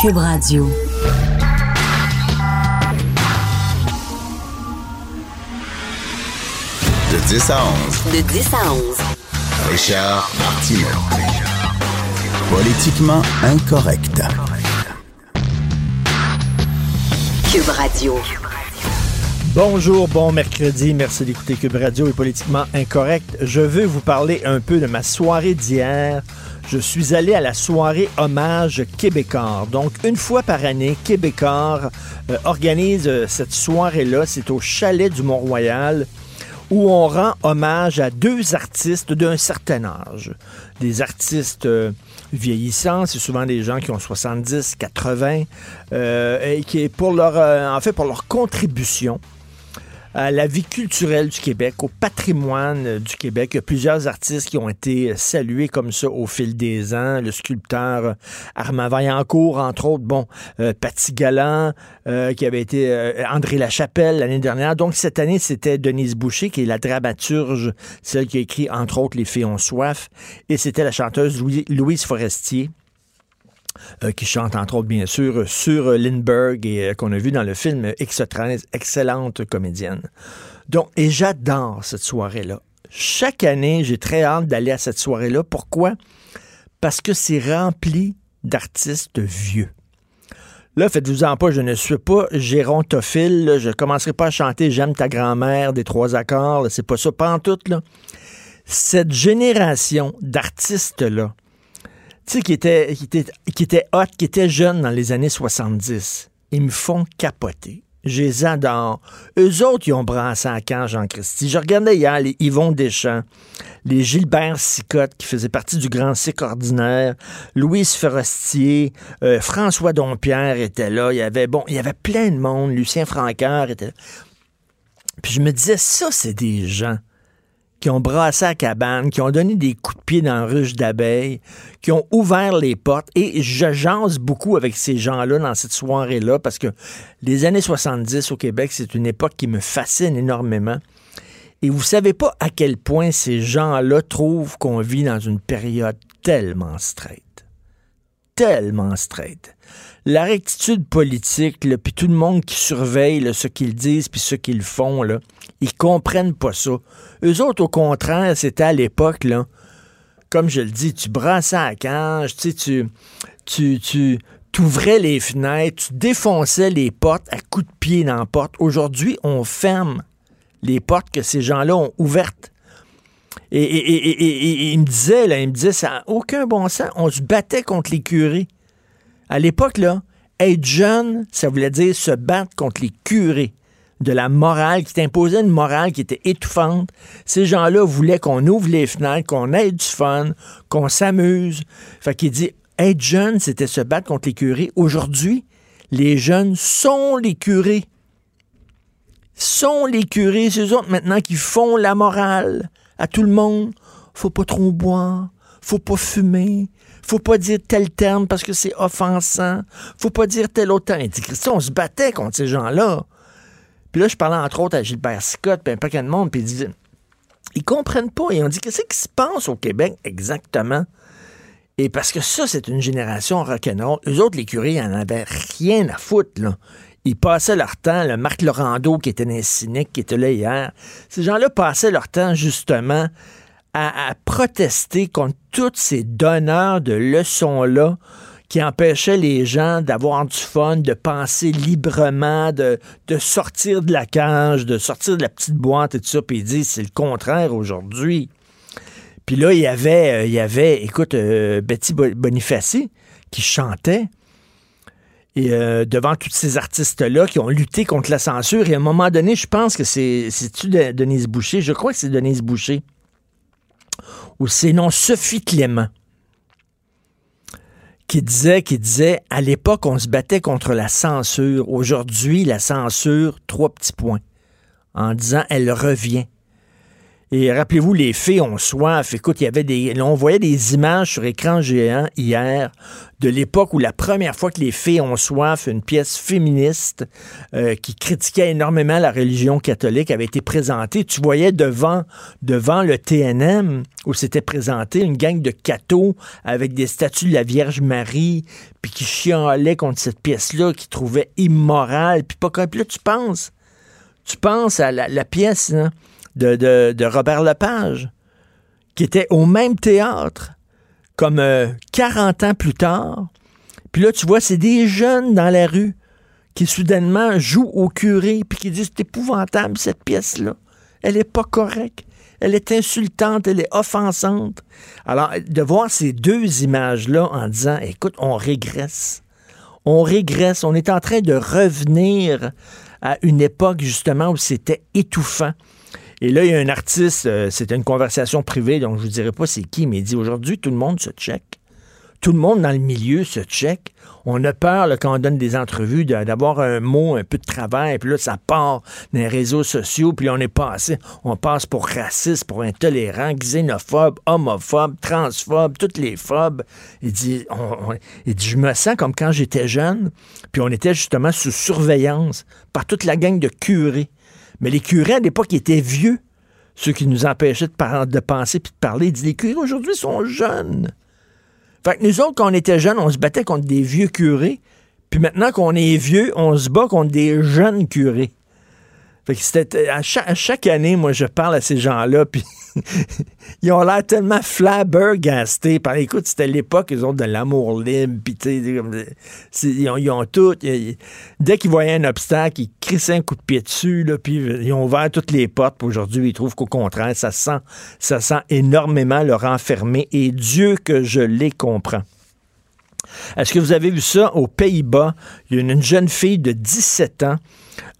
Cube Radio. De 10 à 11, De 10 à 11. Richard Martineau. Politiquement incorrect. Cube Radio. Bonjour, bon mercredi. Merci d'écouter Cube Radio et Politiquement Incorrect. Je veux vous parler un peu de ma soirée d'hier. Je suis allé à la soirée hommage Québécois. Donc, une fois par année, Québécois euh, organise euh, cette soirée-là. C'est au chalet du Mont-Royal où on rend hommage à deux artistes d'un certain âge. Des artistes euh, vieillissants, c'est souvent des gens qui ont 70, 80, euh, et qui pour leur, en fait, pour leur contribution à la vie culturelle du Québec, au patrimoine euh, du Québec. Il y a plusieurs artistes qui ont été salués comme ça au fil des ans. Le sculpteur euh, Armand Vaillancourt, entre autres, bon, euh, Paty Galland, euh, qui avait été euh, André Lachapelle l'année dernière. Donc cette année, c'était Denise Boucher, qui est la dramaturge, celle qui a écrit, entre autres, Les filles ont soif. Et c'était la chanteuse Louis- Louise Forestier. Euh, qui chante entre autres bien sûr sur Lindbergh et euh, qu'on a vu dans le film X13, excellente comédienne. Donc, et j'adore cette soirée-là. Chaque année, j'ai très hâte d'aller à cette soirée-là. Pourquoi? Parce que c'est rempli d'artistes vieux. Là, faites-vous-en pas, je ne suis pas gérontophile. là. Je commencerai pas à chanter J'aime ta grand-mère des trois accords. C'est pas ça, pas en tout. Là. Cette génération d'artistes-là, tu sais, qui étaient, qui, qui étaient hot, jeunes dans les années 70, ils me font capoter. Je les adore. Eux autres, ils ont brassé à camp, Jean-Christy. Je regardais hier les Yvon Deschamps, les Gilbert Sicotte, qui faisaient partie du Grand Cycle ordinaire, Louise Forestier, euh, François Dompierre était là. Il y avait, bon, il y avait plein de monde. Lucien Francaire était là. Puis je me disais, ça, c'est des gens qui ont brassé la cabane, qui ont donné des coups de pied dans la ruche d'abeilles, qui ont ouvert les portes. Et je jase beaucoup avec ces gens-là dans cette soirée-là parce que les années 70 au Québec, c'est une époque qui me fascine énormément. Et vous savez pas à quel point ces gens-là trouvent qu'on vit dans une période tellement straight. Tellement straight. La rectitude politique, puis tout le monde qui surveille ce qu'ils disent puis ce qu'ils font, ils comprennent pas ça. Eux autres, au contraire, c'était à l'époque, comme je le dis, tu brassais à la cage, tu tu, tu, tu ouvrais les fenêtres, tu défonçais les portes à coups de pied dans la porte. Aujourd'hui, on ferme les portes que ces gens-là ont ouvertes. Et, et- me disait, là, me ça n'a aucun bon sens. On se battait contre les curés. À l'époque, là, être jeune, ça voulait dire se battre contre les curés de la morale, qui t'imposait une morale qui était étouffante. Ces gens-là voulaient qu'on ouvre les fenêtres, qu'on ait du fun, qu'on s'amuse. Fait qu'il dit, être jeune, c'était se battre contre les curés. Aujourd'hui, les jeunes sont les curés. Sont les curés, eux autres maintenant qui font la morale à tout le monde. Faut pas trop boire, faut pas fumer, faut pas dire tel terme parce que c'est offensant, faut pas dire tel autre terme. Il dit, Christy, on se battait contre ces gens-là. Puis là, je parlais entre autres à Gilbert Scott, puis un paquet de monde, puis ils disaient, ils comprennent pas. Ils ont dit, qu'est-ce qui se passe au Québec exactement? Et parce que ça, c'est une génération rock'n'roll. Eux autres, les curés, ils en avaient rien à foutre, là. Ils passaient leur temps, le Marc Laurando, qui était un cynique, qui était là hier, ces gens-là passaient leur temps, justement, à, à protester contre tous ces donneurs de leçons-là qui empêchaient les gens d'avoir du fun, de penser librement, de, de sortir de la cage, de sortir de la petite boîte et tout ça. Puis ils disent, c'est le contraire aujourd'hui. Puis là, il y avait, euh, il y avait écoute, euh, Betty Bo- Bonifaci qui chantait. Et euh, devant tous ces artistes-là qui ont lutté contre la censure, et à un moment donné, je pense que c'est. C'est-tu de- Denise Boucher? Je crois que c'est Denise Boucher. Ou c'est non Sophie Clément. Qui disait, qui disait, à l'époque, on se battait contre la censure. Aujourd'hui, la censure, trois petits points. En disant, elle revient. Et rappelez-vous, les filles ont soif. Écoute, il y avait des. on voyait des images sur écran géant hier de l'époque où la première fois que les filles ont soif, une pièce féministe euh, qui critiquait énormément la religion catholique avait été présentée. Tu voyais devant, devant le TNM où s'était présenté une gang de cathos avec des statues de la Vierge Marie, puis qui chialaient contre cette pièce-là, qui trouvaient immorale, puis pas comme. Puis là, tu penses. Tu penses à la, la pièce, là, de, Robert Lepage, qui était au même théâtre comme 40 euh, ans plus tard. Puis là, tu vois, c'est des jeunes dans la rue qui soudainement jouent au curé puis qui disent c'est épouvantable cette pièce-là. Elle n'est pas correcte. Elle est insultante, elle est offensante. Alors, de voir ces deux images-là en disant écoute, on régresse. On régresse. On est en train de revenir à une époque justement où c'était étouffant. Et là, il y a un artiste, euh, c'était une conversation privée, donc je ne vous dirai pas c'est qui, mais il dit aujourd'hui, tout le monde se check. Tout le monde dans le milieu se check. On a peur quand on donne des entrevues d'avoir un mot un peu de travail, puis là, ça part dans les réseaux sociaux, puis on est passé, on passe pour raciste, pour intolérant, xénophobe, homophobe, transphobe, toutes les phobes. Il dit, il dit, je me sens comme quand j'étais jeune, puis on était justement sous surveillance par toute la gang de curés. Mais les curés, à l'époque, étaient vieux. Ceux qui nous empêchaient de, penser puis de parler. Disent, les curés aujourd'hui sont jeunes. Fait que nous autres, quand on était jeunes, on se battait contre des vieux curés. Puis maintenant qu'on est vieux, on se bat contre des jeunes curés. Fait c'était à chaque, année, moi, je parle à ces gens-là, puis ils ont l'air tellement flabbergastés. Par écoute, c'était l'époque, ils ont de l'amour libre, puis ils ont, ils ont tout. dès qu'ils voyaient un obstacle, ils crissaient un coup de pied dessus, là, puis ils ont ouvert toutes les portes. Aujourd'hui, ils trouvent qu'au contraire, ça sent, ça sent énormément leur enfermer. Et Dieu que je les comprends. Est-ce que vous avez vu ça? Aux Pays-Bas? Il y a une jeune fille de 17 ans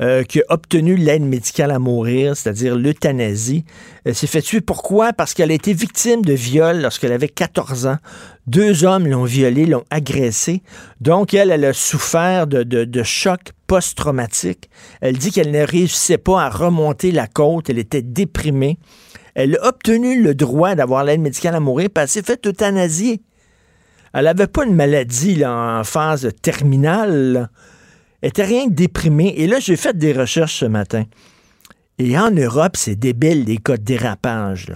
euh, qui a obtenu l'aide médicale à mourir, c'est-à-dire l'euthanasie. Elle s'est fait tuer. Pourquoi? Parce qu'elle a été victime de viol lorsqu'elle avait 14 ans. Deux hommes l'ont violée, l'ont agressée. Donc, elle, elle a souffert de, de, choc post-traumatique. Elle dit qu'elle ne réussissait pas à remonter la côte. Elle était déprimée. Elle a obtenu le droit d'avoir l'aide médicale à mourir, parce qu'elle s'est fait euthanasier. Elle n'avait pas une maladie en phase terminale. Elle était rien que déprimée. Et là, j'ai fait des recherches ce matin. Et en Europe, c'est débile, les cas de dérapage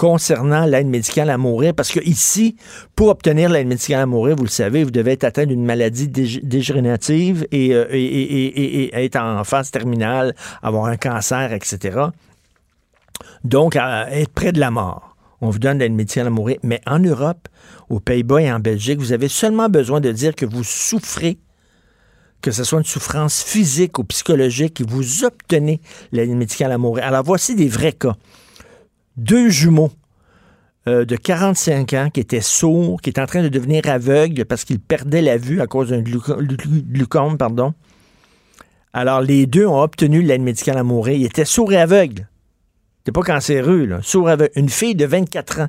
concernant l'aide médicale à mourir. Parce que ici, pour obtenir l'aide médicale à mourir, vous le savez, vous devez être atteint d'une maladie dégénérative euh, et, être en phase terminale, avoir un cancer, etc. Donc, être près de la mort. On vous donne l'aide médicale à mourir. Mais en Europe, aux Pays-Bas et en Belgique, vous avez seulement besoin de dire que vous souffrez que ce soit une souffrance physique ou psychologique, et vous obtenez l'aide médicale à mourir. Alors voici des vrais cas. Deux jumeaux euh, de 45 ans qui étaient sourds, qui étaient en train de devenir aveugles parce qu'ils perdaient la vue à cause d'un glucome, pardon. Alors les deux ont obtenu l'aide médicale à mourir. Ils étaient sourds et aveugles. C'était pas cancéreux, là. Sourds et aveugles. Une fille de 24 ans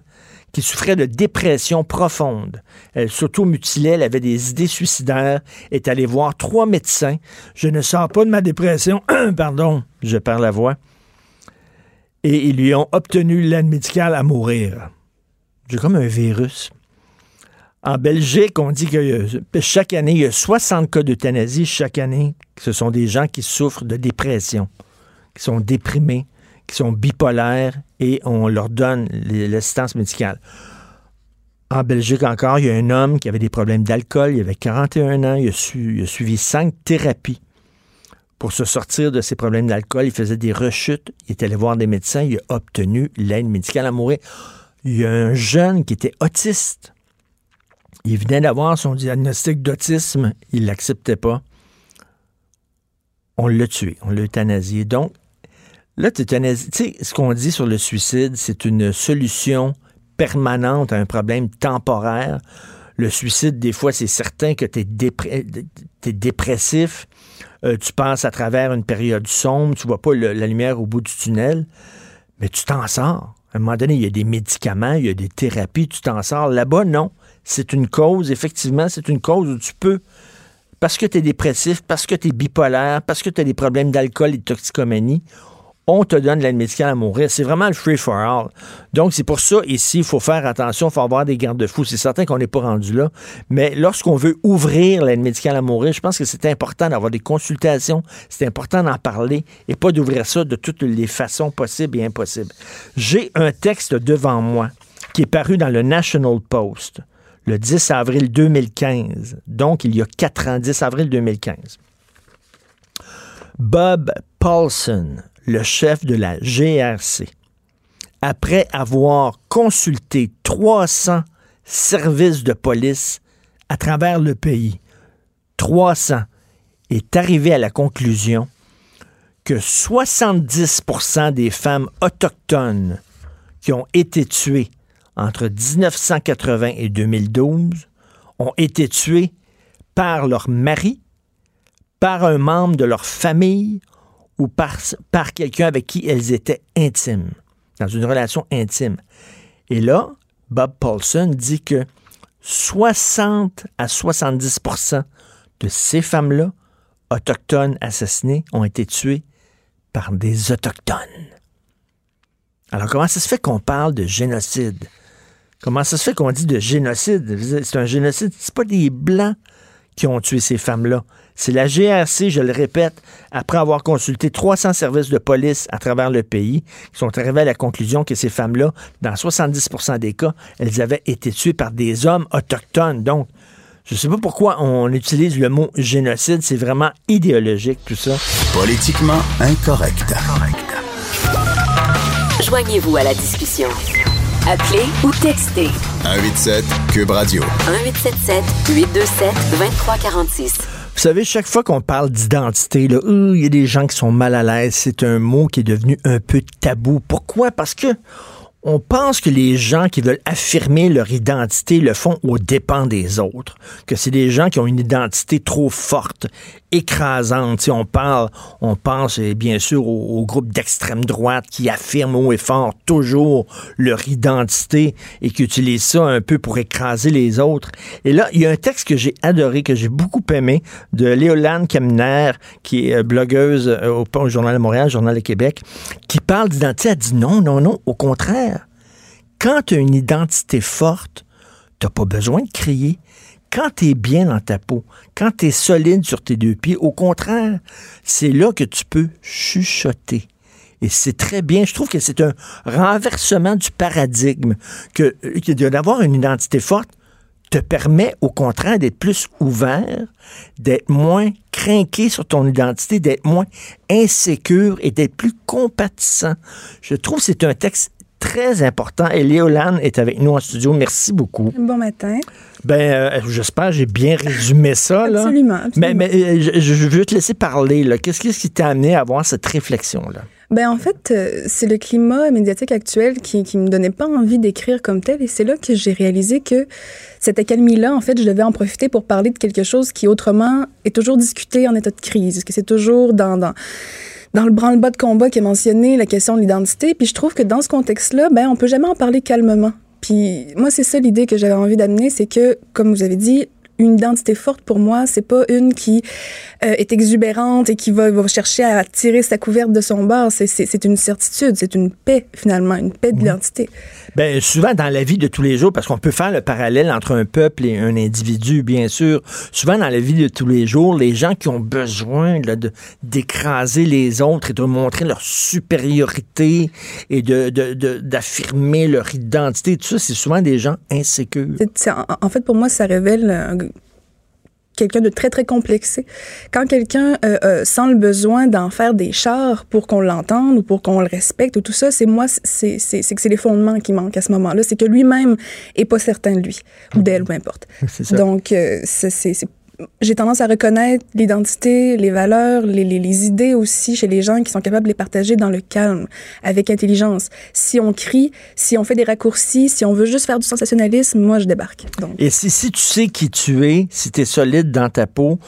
qui souffrait de dépression profonde. Elle s'auto-mutilait, elle avait des idées suicidaires, est allée voir trois médecins. Je ne sors pas de ma dépression, pardon, je perds la voix. Et ils lui ont obtenu l'aide médicale à mourir. J'ai comme un virus. En Belgique, on dit que chaque année, il y a 60 cas d'euthanasie chaque année. Ce sont des gens qui souffrent de dépression, qui sont déprimés, qui sont bipolaires et on leur donne l'assistance médicale. En Belgique encore, il y a un homme qui avait des problèmes d'alcool, il avait 41 ans, il a, suivi cinq thérapies pour se sortir de ses problèmes d'alcool. Il faisait des rechutes, il est allé voir des médecins, il a obtenu l'aide médicale à mourir. Il y a un jeune qui était autiste. Il venait d'avoir son diagnostic d'autisme, il ne l'acceptait pas. On l'a tué, on l'a euthanasié. Donc, Là, tu sais, ce qu'on dit sur le suicide, c'est une solution permanente à un problème temporaire. Le suicide, des fois, c'est certain que tu es, dépressif, euh, tu passes à travers une période sombre, tu vois pas la lumière au bout du tunnel, mais tu t'en sors. À un moment donné, il y a des médicaments, il y a des thérapies, tu t'en sors. Là-bas, non. c'est une cause, effectivement, c'est une cause où tu peux, parce que tu es dépressif, parce que tu es bipolaire, parce que tu as des problèmes d'alcool et de toxicomanie, on te donne l'aide médicale à mourir. C'est vraiment le free for all. Donc, c'est pour ça, ici, il faut faire attention, il faut avoir des garde-fous. C'est certain qu'on n'est pas rendu là. Mais lorsqu'on veut ouvrir l'aide médicale à mourir, je pense que c'est important d'avoir des consultations, c'est important d'en parler et pas d'ouvrir ça de toutes les façons possibles et impossibles. J'ai un texte devant moi qui est paru dans le National Post le 10 avril 2015. Donc, il y a quatre ans, 10 avril 2015. Bob Paulson, le chef de la GRC, après avoir consulté 300 services de police à travers le pays, 300, est arrivé à la conclusion que 70% des femmes autochtones qui ont été tuées entre 1980 et 2012 ont été tuées par leur mari, par un membre de leur famille ou par, quelqu'un avec qui elles étaient intimes, dans une relation intime. Et là, Bob Paulson dit que 60 à 70% de ces femmes-là, autochtones assassinées, ont été tuées par des autochtones. Alors comment ça se fait qu'on parle de génocide? Comment ça se fait qu'on dit de génocide? C'est un génocide, c'est pas des Blancs qui ont tué ces femmes-là. C'est la GRC, je le répète, après avoir consulté 300 services de police à travers le pays, qui sont arrivés à la conclusion que ces femmes-là, dans 70% des cas, elles avaient été tuées par des hommes autochtones. Donc, je ne sais pas pourquoi on utilise le mot génocide, c'est vraiment idéologique tout ça. Politiquement incorrect. Joignez-vous à la discussion. Appelez ou textez. 187 Cube Radio. 1877 827 2346. Vous savez, chaque fois qu'on parle d'identité, euh, il y a des gens qui sont mal à l'aise. C'est un mot qui est devenu un peu tabou. Pourquoi? Parce que on pense que les gens qui veulent affirmer leur identité le font aux dépens des autres, que c'est des gens qui ont une identité trop forte, écrasante. Si on parle, on pense bien sûr aux, groupes d'extrême droite qui affirment haut et fort toujours leur identité et qui utilisent ça un peu pour écraser les autres. Et là, il y a un texte que j'ai adoré, que j'ai beaucoup aimé, de Léolane Kemner, qui est euh, blogueuse euh, au, Journal de Montréal, Journal de Québec, qui parle d'identité. Elle dit non, non, non, au contraire. Quand tu as une identité forte, tu n'as pas besoin de crier quand tu es bien dans ta peau, quand tu es solide sur tes deux pieds, au contraire, c'est là que tu peux chuchoter. Et c'est très bien. Je trouve que c'est un renversement du paradigme que, d'avoir une identité forte te permet au contraire d'être plus ouvert, d'être moins craqué sur ton identité, d'être moins insécure et d'être plus compatissant. Je trouve que c'est un texte très important. Et Léolane est avec nous en studio. Merci beaucoup. Bon matin. Ben, euh, j'espère j'ai bien résumé ça. Là. Absolument, Mais, mais euh, je, je, veux te laisser parler. Qu'est-ce qui t'a amené à avoir cette réflexion-là? Ben en fait, euh, c'est le climat médiatique actuel qui, qui me donnait pas envie d'écrire comme tel, et c'est là que j'ai réalisé que cette accalmie-là, en fait, je devais en profiter pour parler de quelque chose qui autrement est toujours discuté en état de crise, que c'est toujours dans, dans dans le branle-bas de combat qui est mentionné la question de l'identité. Puis je trouve que dans ce contexte-là, ben, on peut jamais en parler calmement. Puis moi, c'est ça l'idée que j'avais envie d'amener, c'est que, comme vous avez dit, une identité forte pour moi, c'est pas une qui euh, est exubérante et qui va, va, chercher à tirer sa couverte de son bord. C'est une certitude, c'est une paix finalement, une paix d'identité. Bien, souvent dans la vie de tous les jours, parce qu'on peut faire le parallèle entre un peuple et un individu, bien sûr. Souvent dans la vie de tous les jours, les gens qui ont besoin d'écraser les autres et de montrer leur supériorité et d'affirmer de, de, leur identité, tout ça, c'est souvent des gens insécures. En fait, pour moi, ça révèle quelqu'un de très, très complexé. Quand quelqu'un euh, euh, sent le besoin d'en faire des chars pour qu'on l'entende ou pour qu'on le respecte ou tout ça, c'est moi, c'est que c'est les fondements qui manquent à ce moment-là. C'est que lui-même est pas certain de lui ou d'elle, peu importe. Donc, euh, c'est j'ai tendance à reconnaître l'identité, les valeurs, les, les, idées aussi chez les gens qui sont capables de les partager dans le calme, avec intelligence. Si on crie, si on fait des raccourcis, si on veut juste faire du sensationnalisme, moi, je débarque. Et si, si tu sais qui tu es, si tu es solide dans ta peau,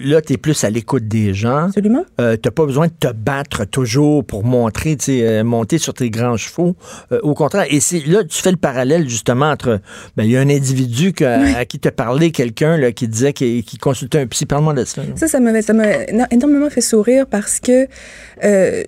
là, tu es plus à l'écoute des gens. Absolument. Euh, tu n'as pas besoin de te battre toujours pour montrer, euh, monter sur tes grands chevaux. Euh, au contraire. Et là, tu fais le parallèle justement entre. Ben, il y a un individu que- à qui t'a parlé, quelqu'un qui disait qu'il consultait un psy. Parle-moi de ça. là. Ça, ça m'a énormément fait sourire parce que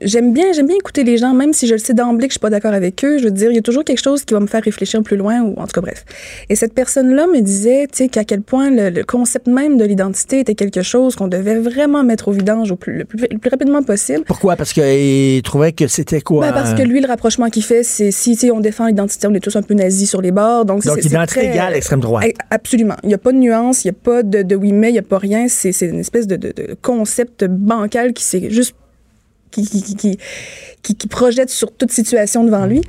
j'aime bien bien écouter les gens, même si je le sais d'emblée que je suis pas d'accord avec eux. Je veux dire, il y a toujours quelque chose qui va me faire réfléchir plus loin ou en tout cas bref. Et cette personne-là me disait, tu sais, qu'à quel point le, le concept même de l'identité était quelque chose qu'on devait vraiment mettre au vidange au plus, le, plus, le plus rapidement possible. Pourquoi? Parce qu'il trouvait que c'était quoi? Ben, parce que lui, le rapprochement qu'il fait, c'est si on défend l'identité, on est tous un peu nazis sur les bords. Donc, Donc, identité égale, extrême droite. Absolument. Il n'y a pas de nuance, il n'y a pas de, de oui mais, il n'y a pas rien. C'est c'est une espèce de, de- de concept bancal qui s'est juste qui, qui, qui, qui, projette sur toute situation devant lui.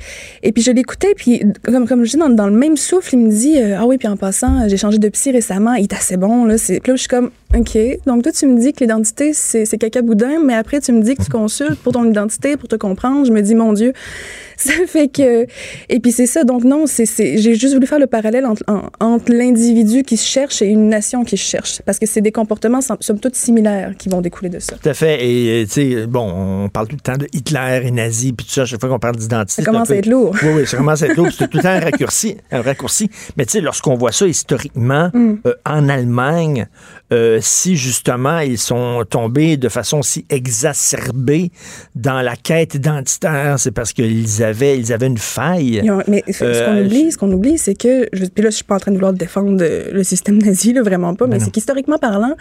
Et puis je l'écoutais, puis comme, comme je dis, dans, le même souffle, il me dit euh, Ah oui, puis en passant, j'ai changé de psy récemment, il est assez bon. Là, c'est... Puis là, je suis comme OK. Donc toi, tu me dis que l'identité, c'est, caca boudin, mais après, tu me dis que tu consultes pour ton identité, pour te comprendre. Je me dis, mon Dieu, ça fait que. Et puis c'est ça. Donc non, j'ai juste voulu faire le parallèle entre, en- entre l'individu qui se cherche et une nation qui se cherche. Parce que c'est des comportements, somme somme toute, similaires qui vont découler de ça. Tout à fait. Et, euh, tu sais, bon, on parle tout le temps de Hitler et nazi, puis tout ça, à chaque fois qu'on parle d'identité. Ça commence peu- à être lourd. Oui, oui, ça commence à être lourd. C'est tout le temps un raccourci. Un raccourci. Mais tu sais, lorsqu'on voit ça historiquement, Mm. euh, en Allemagne, euh, si justement ils sont tombés de façon si exacerbée dans la quête identitaire, c'est parce qu'ils avaient, ils avaient une faille. Ont- mais ce ce Euh, qu'on oublie, ce qu'on oublie, c'est que, je, puis là, je suis pas en train de vouloir défendre euh, le système nazi, là, vraiment pas, mais c'est qu'historiquement parlant,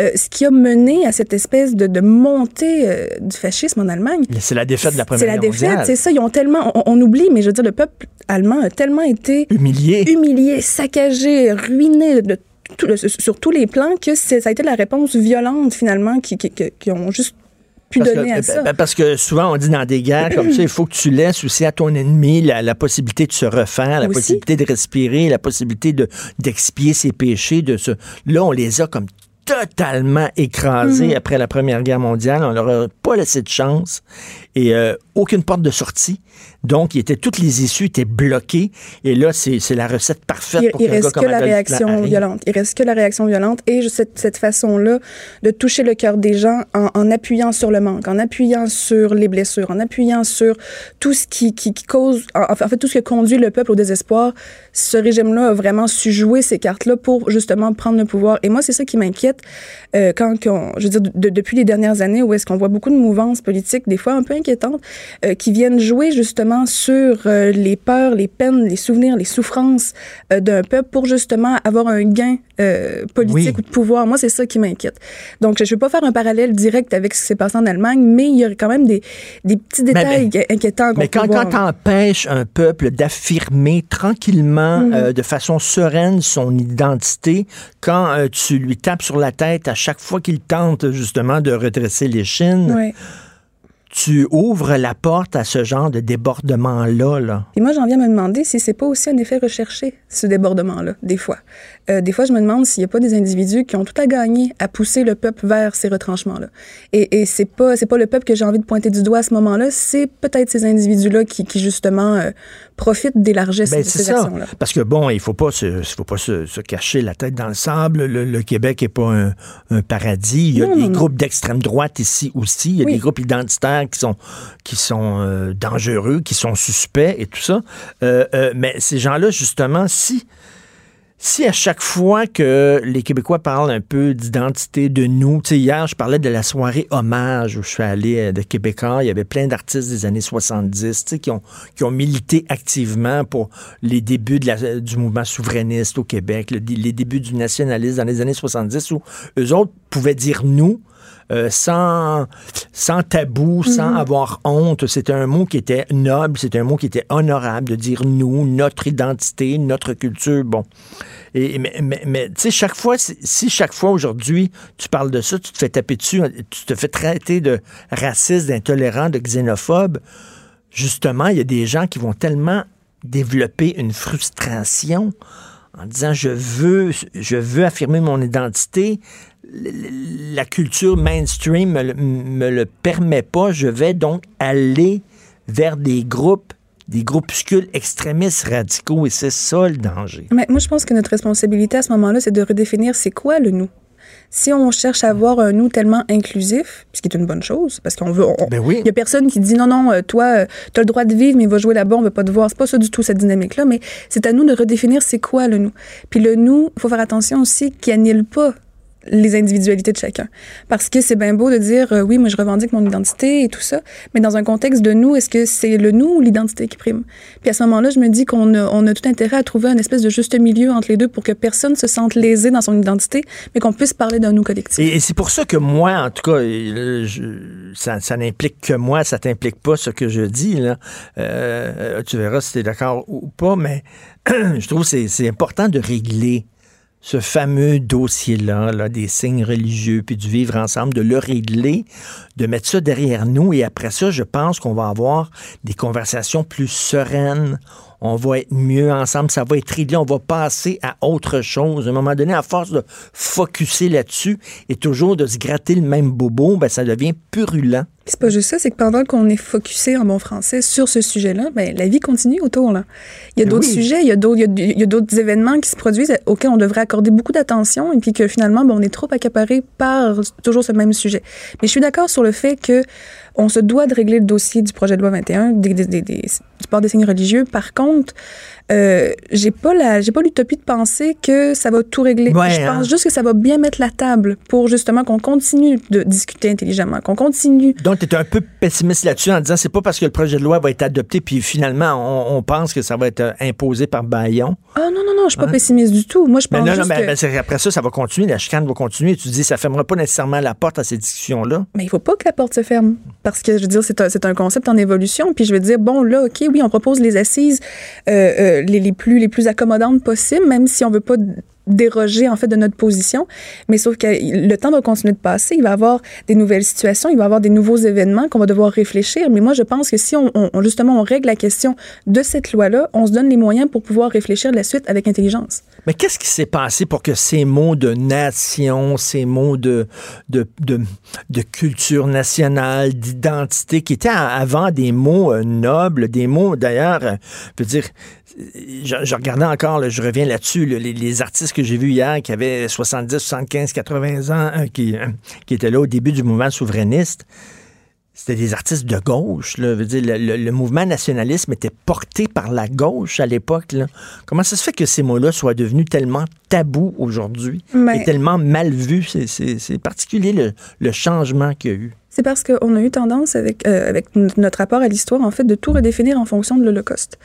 euh, ce qui a mené à cette espèce de, de montée du fascisme en Allemagne, C'est la défaite de la Première c'est la défaite, c'est ça. Ils ont tellement, on, on oublie, mais je veux dire, le peuple allemand a tellement été Humilié. humilié, saccagé, ruiné de tout- sur tous les plans que ça a été la réponse violente finalement qui, qui, ont juste pu Parce donner que, à ça. ben, parce que souvent, on dit dans des guerres comme ça, il faut que tu laisses aussi à ton ennemi la, la possibilité de se refaire, la Aussi. possibilité de respirer, la possibilité de d'expier ses péchés. De se... Là, on les a comme totalement écrasés Mhm. après la Première Guerre mondiale. On leur a pas laissé de chance et euh, aucune porte de sortie. Donc, il était, toutes les issues étaient bloquées. Et là, c'est la recette parfaite Il, pour il gars reste comme que la réaction violente. Il reste que la réaction violente et cette, cette façon-là de toucher le cœur des gens en, en appuyant sur le manque, en appuyant sur les blessures, en appuyant sur tout ce qui, qui, qui cause, en, fait, tout ce qui conduit le peuple au désespoir. Ce régime-là a vraiment su jouer ces cartes-là pour justement prendre le pouvoir. Et moi, c'est ça qui m'inquiète euh, quand, je veux dire, de- depuis les dernières années où est-ce qu'on voit beaucoup de mouvances politiques, des fois un peu inquiétantes, euh, qui viennent jouer justement sur euh, les peurs, les peines, les souvenirs, les souffrances euh, d'un peuple pour justement avoir un gain politique Oui. ou de pouvoir. Moi, c'est ça qui m'inquiète. Donc, je ne vais pas faire un parallèle direct avec ce qui s'est passé en Allemagne, mais il y a quand même des, des petits détails inquiétants qu'on Mais quand, quand t'empêches un peuple d'affirmer tranquillement, Mhm. euh, de façon sereine, son identité, quand tu lui tapes sur la tête à chaque fois qu'il tente justement de redresser les chines. Tu ouvres la porte à ce genre de débordement-là. Là? Puis moi, j'en viens à me demander si c'est pas aussi un effet recherché, ce débordement-là, des fois. Euh, des fois, je me demande s'il n'y a pas des individus qui ont tout à gagner à pousser le peuple vers ces retranchements-là. Et, et c'est pas c'est pas le peuple que j'ai envie de pointer du doigt à ce moment-là, c'est peut-être ces individus-là qui, qui justement euh, profitent des largesses Ben, de c'est ces ça. actions-là. Parce que bon, il faut pas se, faut pas se, se cacher la tête dans le sable. Le, le Québec est pas un, un paradis. Il y a Non, des non. groupes d'extrême droite ici aussi. Il y a Oui. des groupes identitaires qui sont, qui sont euh, dangereux, qui sont suspects et tout ça. Euh, euh, mais ces gens-là, justement, si si à chaque fois que les Québécois parlent un peu d'identité de nous, tu sais, hier, je parlais de la soirée hommage où je suis allé de Québécois, il y avait plein d'artistes des années 70, tu sais, qui ont, qui ont milité activement pour les débuts du mouvement souverainiste au Québec, le- les débuts du nationalisme dans les années 70 où eux autres pouvaient dire nous, euh, sans, sans tabou, sans avoir honte. C'était un mot qui était noble, c'était un mot qui était honorable de dire nous, notre identité, notre culture. Bon. Et, mais mais, mais, tu sais, chaque fois, si, si chaque fois aujourd'hui tu parles de ça, tu te fais taper dessus, tu te fais traiter de raciste, d'intolérant, de xénophobe, justement, il y a des gens qui vont tellement développer une frustration en disant je veux, je veux affirmer mon identité. La culture mainstream me, le- me le permet pas. Je vais donc aller vers des groupes, des groupuscules extrémistes radicaux et c'est ça le danger. Mais moi, je pense que notre responsabilité à ce moment-là, c'est de redéfinir c'est quoi le nous. si on cherche à avoir un nous tellement inclusif, ce qui est une bonne chose, parce qu'on veut. on- Ben oui. Il y a personne qui dit non, non, euh, toi, tu as le droit de vivre, mais va jouer là-bas, on veut pas te voir. C'est pas ça du tout, cette dynamique-là, mais c'est à nous de redéfinir c'est quoi le nous. Puis le nous, il faut faire attention aussi qu'il annule pas les individualités de chacun. Parce que c'est bien beau de dire euh, oui, moi je revendique mon identité et tout ça, mais dans un contexte de nous, est-ce que c'est le nous ou l'identité qui prime? Puis à ce moment-là, je me dis qu'on a, on a tout intérêt à trouver un espèce de juste milieu entre les deux pour que personne se sente lésé dans son identité, mais qu'on puisse parler d'un nous collectif. Et, c'est pour ça que moi, en tout cas, je- ça, n'implique que moi, ça t'implique pas ce que je dis. Là. Euh, tu verras si tu es d'accord ou pas, mais je trouve que c'est important de régler ce fameux dossier-là, là, des signes religieux, puis du vivre ensemble, de le régler, de mettre ça derrière nous. Et après ça, je pense qu'on va avoir des conversations plus sereines. On va être mieux ensemble, ça va être réglé, on va passer à autre chose. À un moment donné, à force de focuser là-dessus et toujours de se gratter le même bobo, ben, ça devient purulent. C'est pas juste ça, c'est que pendant qu'on est focusé en bon français sur ce sujet-là, ben, la vie continue autour. Là. Il y a d'autres oui. sujets, il y a d'autres, il y a- il y a d'autres événements qui se produisent auxquels on devrait accorder beaucoup d'attention et puis que finalement, ben, on est trop accaparé par toujours ce même sujet. Mais je suis d'accord sur le fait que on se doit de régler le dossier du projet de loi 21, des, des, des, des- du port des signes religieux. Par contre, euh, j'ai pas la, j'ai pas l'utopie de penser que ça va tout régler. Ouais, je hein. pense juste que ça va bien mettre la table pour justement qu'on continue de discuter intelligemment, qu'on continue Donc, tu es un peu pessimiste là-dessus en disant c'est pas parce que le projet de loi va être adopté, puis finalement, on, on pense que ça va être euh, imposé par Bayon. Ah non, non, non, je suis pas pessimiste du tout. Moi, je Mais pense non, non, juste mais, que... mais c'est- après ça, ça va continuer, la chicane va continuer. Tu dis, ça fermera pas nécessairement la porte à ces discussions-là. Mais il faut pas que la porte se ferme. Parce que, je veux dire, c'est un, un concept en évolution. Puis je veux dire, bon, là, OK, oui, on propose les assises euh, euh, les, plus, les plus accommodantes possibles, même si on veut pas déroger, en fait, de notre position. Mais sauf que le temps va continuer de passer. Il va y avoir des nouvelles situations, il va y avoir des nouveaux événements qu'on va devoir réfléchir. Mais moi, je pense que si on, justement, on règle la question de cette loi-là, on se donne les moyens pour pouvoir réfléchir de la suite avec intelligence. Mais qu'est-ce qui s'est passé pour que ces mots de nation, ces mots de, de, de, de culture nationale, d'identité, qui étaient avant des mots euh, nobles, des mots d'ailleurs, euh, je veux dire, je, je regardais encore, là, je reviens là-dessus, là, les, les artistes que j'ai vus hier qui avaient 70, 75, 80 ans, euh, qui, euh, qui étaient là au début du mouvement souverainiste. C'était des artistes de gauche. Là. Je veux dire, le, le- le mouvement nationalisme était porté par la gauche à l'époque. Comment ça se fait que ces mots-là soient devenus tellement tabous aujourd'hui Mais- et tellement mal vus? C'est- particulier le, le changement qu'il y a eu. C'est parce qu'on a eu tendance, avec, euh, avec notre rapport à l'histoire, en fait, de tout redéfinir en fonction de l'Holocauste.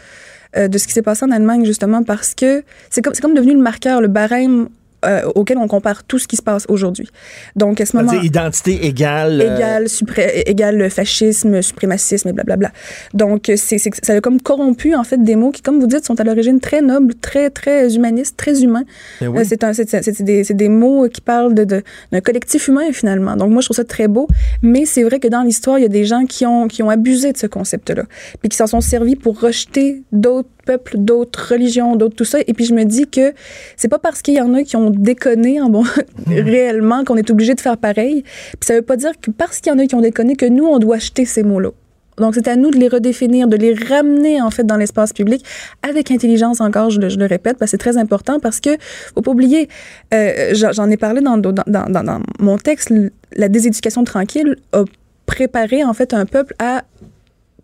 Euh, de ce qui s'est passé en Allemagne, justement, parce que c'est comme, c'est comme devenu le marqueur, le barème euh, auquel on compare tout ce qui se passe aujourd'hui. Donc, à ce moment identité égale. euh, égal, supré- égal fascisme, suprémacisme et blablabla. Donc, c'est, ça a comme corrompu, en fait, des mots qui, comme vous dites, sont à l'origine très nobles, très, très humanistes, très humains. ben oui. Euh, C'est, des, des mots qui parlent de, de- d'un collectif humain, finalement. Donc, moi, je trouve ça très beau. Mais c'est vrai que dans l'histoire, il y a des gens qui ont, qui ont abusé de ce concept-là. Puis qui s'en sont servis pour rejeter d'autres peuples, d'autres religions, d'autres tout ça. Et puis, je me dis que c'est pas parce qu'il y en a qui ont déconné, en bon, réellement, qu'on est obligé de faire pareil. Puis ça veut pas dire que parce qu'il y en a qui ont déconné, que nous, on doit acheter ces mots-là. Donc, c'est à nous de les redéfinir, de les ramener, en fait, dans l'espace public, avec intelligence encore, je le, je le répète, parce que c'est très important, parce que, faut pas oublier, euh, j'en ai parlé dans, dans, dans, dans- dans mon texte, la déséducation tranquille a préparé, en fait, un peuple à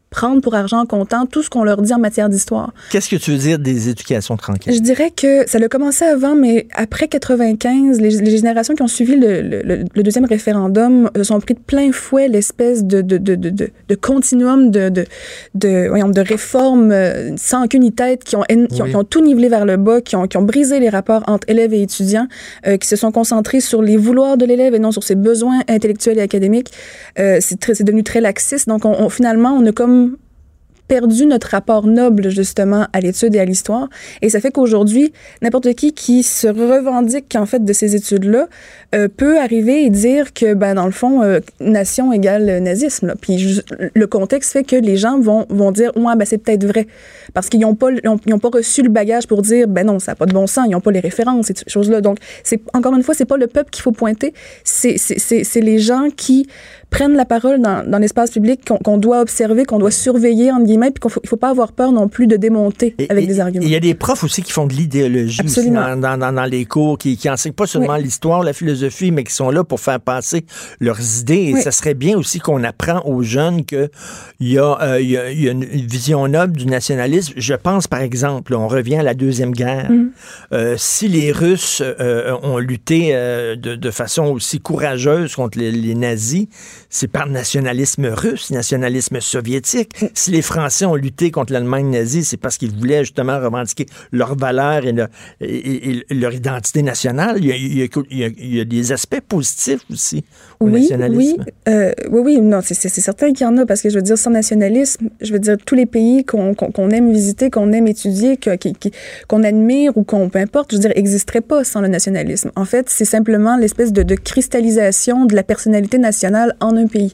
prendre pour argent comptant tout ce qu'on leur dit en matière d'histoire. Qu'est-ce que tu veux dire des éducations tranquilles? Je dirais que ça a commencé avant, mais après 95, les, les générations qui ont suivi le, le- le- deuxième référendum se sont pris de plein fouet l'espèce de, de, de, de, de- de continuum de, de, de, réformes euh, sans aucune ni tête qui ont, qui, ont, Oui. qui ont tout nivelé vers le bas, qui ont, qui ont brisé les rapports entre élèves et étudiants, euh, qui se sont concentrés sur les vouloirs de l'élève et non sur ses besoins intellectuels et académiques. Euh, c'est devenu très laxiste. Donc, on, on- finalement, on a comme perdu notre rapport noble justement à l'étude et à l'histoire. Et ça fait qu'aujourd'hui n'importe qui qui se revendique en fait de ces études-là euh, peut arriver et dire que ben dans le fond euh, nation égale nazisme là. puis le contexte fait que les gens vont vont dire ouais ben c'est peut-être vrai parce qu'ils n'ont pas ils ont, pas reçu le bagage pour dire ben non ça n'a pas de bon sens ils n'ont pas les références et ces choses là donc c'est encore une fois c'est pas le peuple qu'il faut pointer c'est les gens qui prennent la parole dans, dans l'espace public, qu'on doit observer, qu'on doit surveiller, entre guillemets, puis qu'il faut, il faut pas avoir peur non plus de démonter Et- avec et- des arguments. Il y a des profs aussi qui font de l'idéologie dans- dans les cours, qui, qui enseignent pas seulement l'histoire, la philosophie, mais qui sont là pour faire passer leurs idées. Et ça serait bien aussi qu'on apprend aux jeunes qu'il y, euh, y, a, y a une vision noble du nationalisme. Je pense, par exemple, on revient à la Deuxième Guerre. Mhm. Euh, si les Russes euh, ont lutté euh, de, de façon aussi courageuse contre les, les nazis, c'est par nationalisme russe, nationalisme soviétique. Si les Français ont lutté contre l'Allemagne nazie, c'est parce qu'ils voulaient justement revendiquer leurs valeurs et, leur- et- et leur identité nationale. Il y, a, il y a- il y a- il y a des aspects positifs aussi au Oui, oui, nationalisme. euh, oui, oui, non, c'est- certain qu'il y en a parce que je veux dire, sans nationalisme, je veux dire, tous les pays qu'on qu'on- qu'on aime visiter, qu'on aime étudier, qu'on admire ou qu'on, peu importe, je veux dire, n'existerait pas sans le nationalisme. En fait, c'est simplement l'espèce de, de cristallisation de la personnalité nationale en un pays.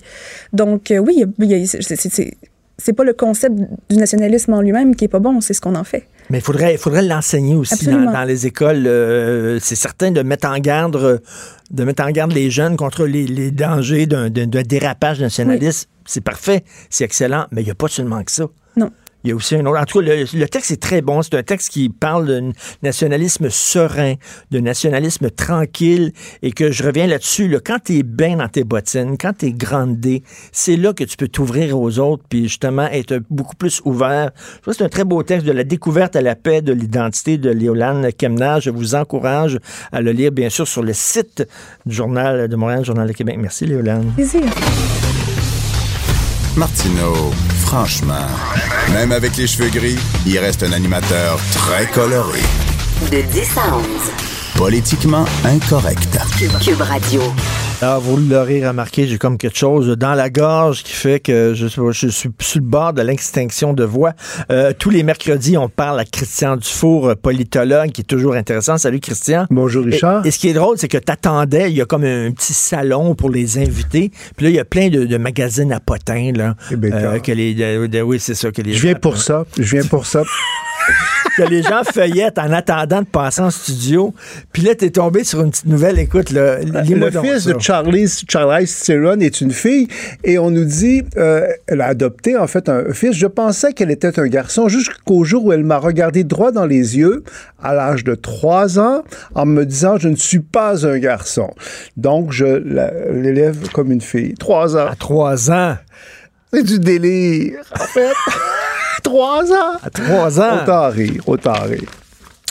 Donc, euh, oui, il y a- il y a- c'est- c'est- c'est c'est pas le concept du nationalisme en lui-même qui est pas bon, c'est ce qu'on en fait. Mais il faudrait, il faudrait l'enseigner aussi dans, les écoles. euh, c'est certain de mettre en garde, euh, de mettre en garde les jeunes contre les, les dangers d'un dérapage nationaliste. C'est parfait, c'est excellent, mais il n'y a pas seulement que ça. Non. Il y a aussi un autre. En tout cas, le, texte est très bon. C'est un texte qui parle d'un nationalisme serein, de nationalisme tranquille, et que je reviens là-dessus. Là, quand tu es bien dans tes bottines, quand tu es grandé, c'est là que tu peux t'ouvrir aux autres, puis justement être beaucoup plus ouvert. Je trouve que c'est un très beau texte de la découverte à la paix de l'identité de Léolane Kemna. Je vous encourage à le lire, bien sûr, sur le site du Journal de Montréal, Journal de Québec. Merci, Léolane. Plaisir. Martineau, franchement, même avec les cheveux gris, il reste un animateur très coloré. De 10 à 11. Politiquement incorrect. Cube Radio. Alors, vous l'aurez remarqué, j'ai comme quelque chose dans la gorge qui fait que je, suis sur le bord de l'extinction de voix. Euh, tous les mercredis, on parle à Christian Dufour, euh, politologue, qui est toujours intéressant. Salut, Christian. Bonjour Richard. Et, et ce qui est drôle, c'est que t'attendais, il y a comme un, petit salon pour les invités. Puis là, il y a plein de, de magazines à potins, là. Eh ben, euh, que les, de- de- oui, c'est ça. Que les je viens pour ça. Je viens pour ça. que les gens feuillettent en attendant de passer en studio. Puis là, t'es tombé sur une petite nouvelle. Écoute, là, lis-moi Le fils de Charlie, Charlie Theron est une fille et on nous dit, euh, elle a adopté en fait un fils. Je pensais qu'elle était un garçon jusqu'au jour où elle m'a regardé droit dans les yeux à l'âge de 3 ans en me disant je ne suis pas un garçon. Donc je l'élève comme une fille. 3 ans. À trois ans. C'est du délire. En fait, 3 ans. À trois ans. Autant rire, autant rire.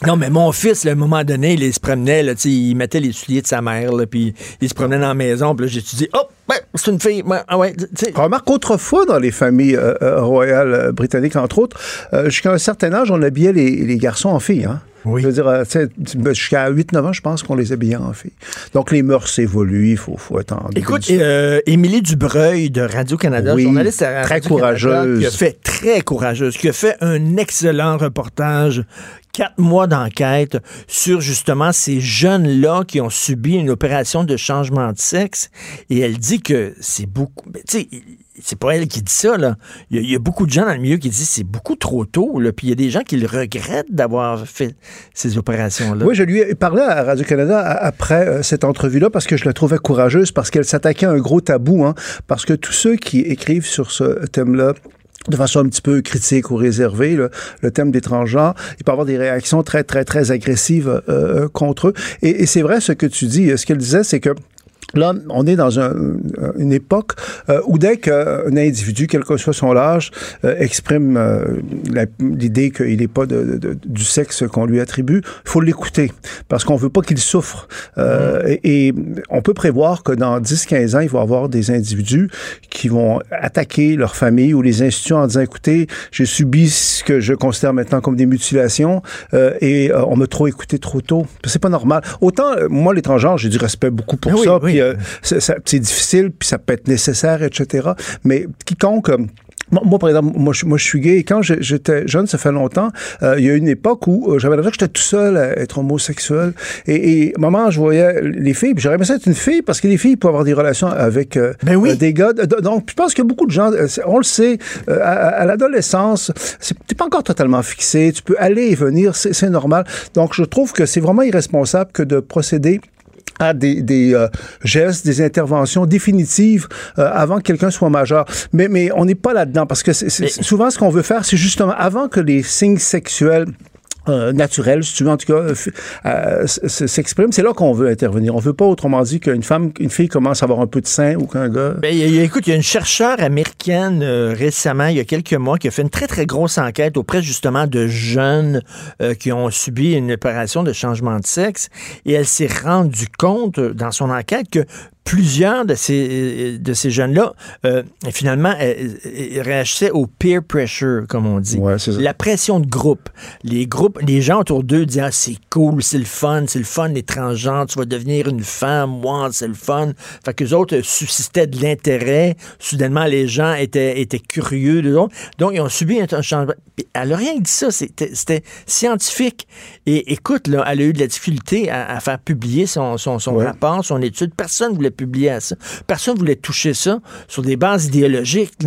Non, mais mon fils, là, à un moment donné, il, il se promenait, là, tu sais, il mettait les souliers de sa mère, là, puis il se promenait dans la maison, puis dit, oh, ben, c'est une fille, ouais, ah ouais, tu sais. Remarque autrefois dans les familles euh, euh, royales euh, britanniques, entre autres, euh, jusqu'à un certain âge, on habillait les, les garçons en filles. Hein? Oui. Je veux dire, euh, tu sais, jusqu'à 8-9 ans, je pense qu'on les habillait en filles. Donc, les mœurs évoluent, il faut, faut en Écoute, euh, Émilie Dubreuil de Radio-Canada, Oui, journaliste à très Radio-Canada, courageuse. qui a fait très courageuse, qui a fait un excellent reportage, quatre mois d'enquête sur justement ces jeunes-là qui ont subi une opération de changement de sexe. Et elle dit que c'est beaucoup. ben, c'est pas elle qui dit ça, là. Il y, a, beaucoup de gens dans le milieu qui disent c'est beaucoup trop tôt, là. Puis il y a des gens qui le regrettent d'avoir fait ces opérations-là. Oui, je lui ai parlé à Radio-Canada après euh, cette entrevue-là parce que je la trouvais courageuse, parce qu'elle s'attaquait à un gros tabou, hein, parce que tous ceux qui écrivent sur ce thème-là, de façon un petit peu critique ou réservée, là, le thème des transgenres, il peut avoir des réactions très, très, très agressives euh, contre eux. Et, et c'est vrai ce que tu dis. Ce qu'elle disait, c'est que Là, on est dans un- une époque euh, où dès qu'un individu, quel que soit son âge, euh, exprime euh, l'idée qu'il n'est pas de- de- de- du sexe qu'on lui attribue, il faut l'écouter parce qu'on veut pas qu'il souffre. Euh, et, et on peut prévoir que dans 10-15 ans, il va y avoir des individus qui vont attaquer leur famille ou les institutions en disant, écoutez, j'ai subi ce que je considère maintenant comme des mutilations euh, et euh, on m'a trop écouté trop tôt. C'est pas normal. Autant, euh, moi, les transgenres, j'ai du respect beaucoup pour Ah oui, ça. oui. Puis, euh, c'est difficile, puis ça peut être nécessaire, etc. Mais quiconque... euh, moi, par exemple, moi, je, moi, je suis gay. Et quand j'étais jeune, ça fait longtemps, euh, il y a eu une époque où euh, j'avais l'impression que j'étais tout seul à être homosexuel. Et, et moment, je voyais les filles, puis j'aurais aimé ça être une fille, parce que les filles peuvent avoir des relations avec euh, Ben oui. des gars. Donc, je pense que beaucoup de gens, on le sait, à, à l'adolescence, t'es pas encore totalement fixé. Tu peux aller et venir, c'est normal. Donc, je trouve que c'est vraiment irresponsable que de procéder à des, des euh, gestes, des interventions définitives euh, avant que quelqu'un soit majeur. Mais, mais on n'est pas là-dedans parce que c'est, c'est- souvent ce qu'on veut faire, c'est justement avant que les signes sexuels euh, naturels, si tu veux, en tout cas, euh, euh, s- s- s'expriment, c'est là qu'on veut intervenir. On veut pas autrement dit qu'une femme, une fille commence à avoir un peu de sein ou qu'un gars. Ben, écoute, il y a une chercheure américaine euh, récemment, il y a quelques mois, qui a fait une très, très grosse enquête auprès justement de jeunes qui ont subi une opération de changement de sexe. Et elle s'est rendue compte dans son enquête que plusieurs de ces, de ces jeunes-là, euh, finalement, euh, euh, réagissaient au peer pressure, comme on dit. Ouais. La pression de groupe. Les groupes, les gens autour d'eux disaient, ah, c'est cool, c'est le fun, c'est le fun, les transgenres, tu vas devenir une femme, wow, c'est le fun. Fait que les autres suscitaient de l'intérêt. Soudainement, les gens étaient, étaient curieux. autres. Donc, ils ont subi un, changement. Elle n'a rien dit ça, c'était c'était scientifique. Et écoute, là, elle a eu de la difficulté à, à faire publier son, son, son Ouais. rapport, son étude. Personne ne voulait ça. Personne ne voulait toucher ça sur des bases idéologiques.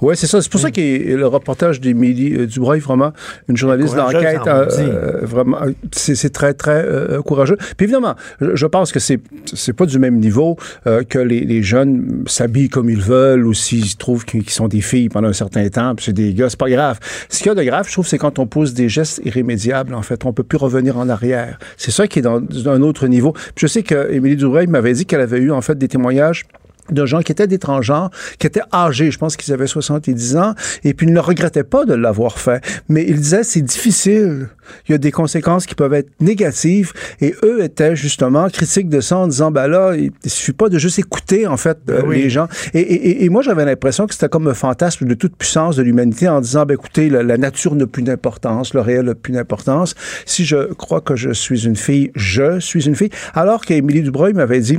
Oui, c'est ça. C'est pour ça que le reportage d'Émilie euh, Dubreuil, vraiment, une journaliste d'enquête, en euh, euh, vraiment, c'est c'est très, très euh, courageux. Puis évidemment, je, je pense que c'est c'est pas du même niveau euh, que les, les jeunes s'habillent comme ils veulent ou s'ils trouvent qu'ils qu'ils sont des filles pendant un certain temps, puis c'est des gars, c'est pas grave. Ce qu'il y a de grave, je trouve, c'est quand on pose des gestes irrémédiables, en fait. On peut plus revenir en arrière. C'est ça qui est dans, dans un autre niveau. Puis je sais que Émilie Dubreuil m'avait dit qu'elle avait eu, en fait, des témoignages de gens qui étaient des transgenres, qui étaient âgés, je pense qu'ils avaient 70 ans, et puis ils ne regrettaient pas de l'avoir fait. Mais ils disaient, c'est difficile, il y a des conséquences qui peuvent être négatives, et eux étaient justement critiques de ça en disant, ben là, il il suffit pas de juste écouter, en fait, euh, oui. les gens. Et, et- et moi, j'avais l'impression que c'était comme un fantasme de toute puissance de l'humanité en disant, ben écoutez, la, la nature n'a plus d'importance, le réel n'a plus d'importance. Si je crois que je suis une fille, je suis une fille. Alors qu'Émilie Dubreuil m'avait dit,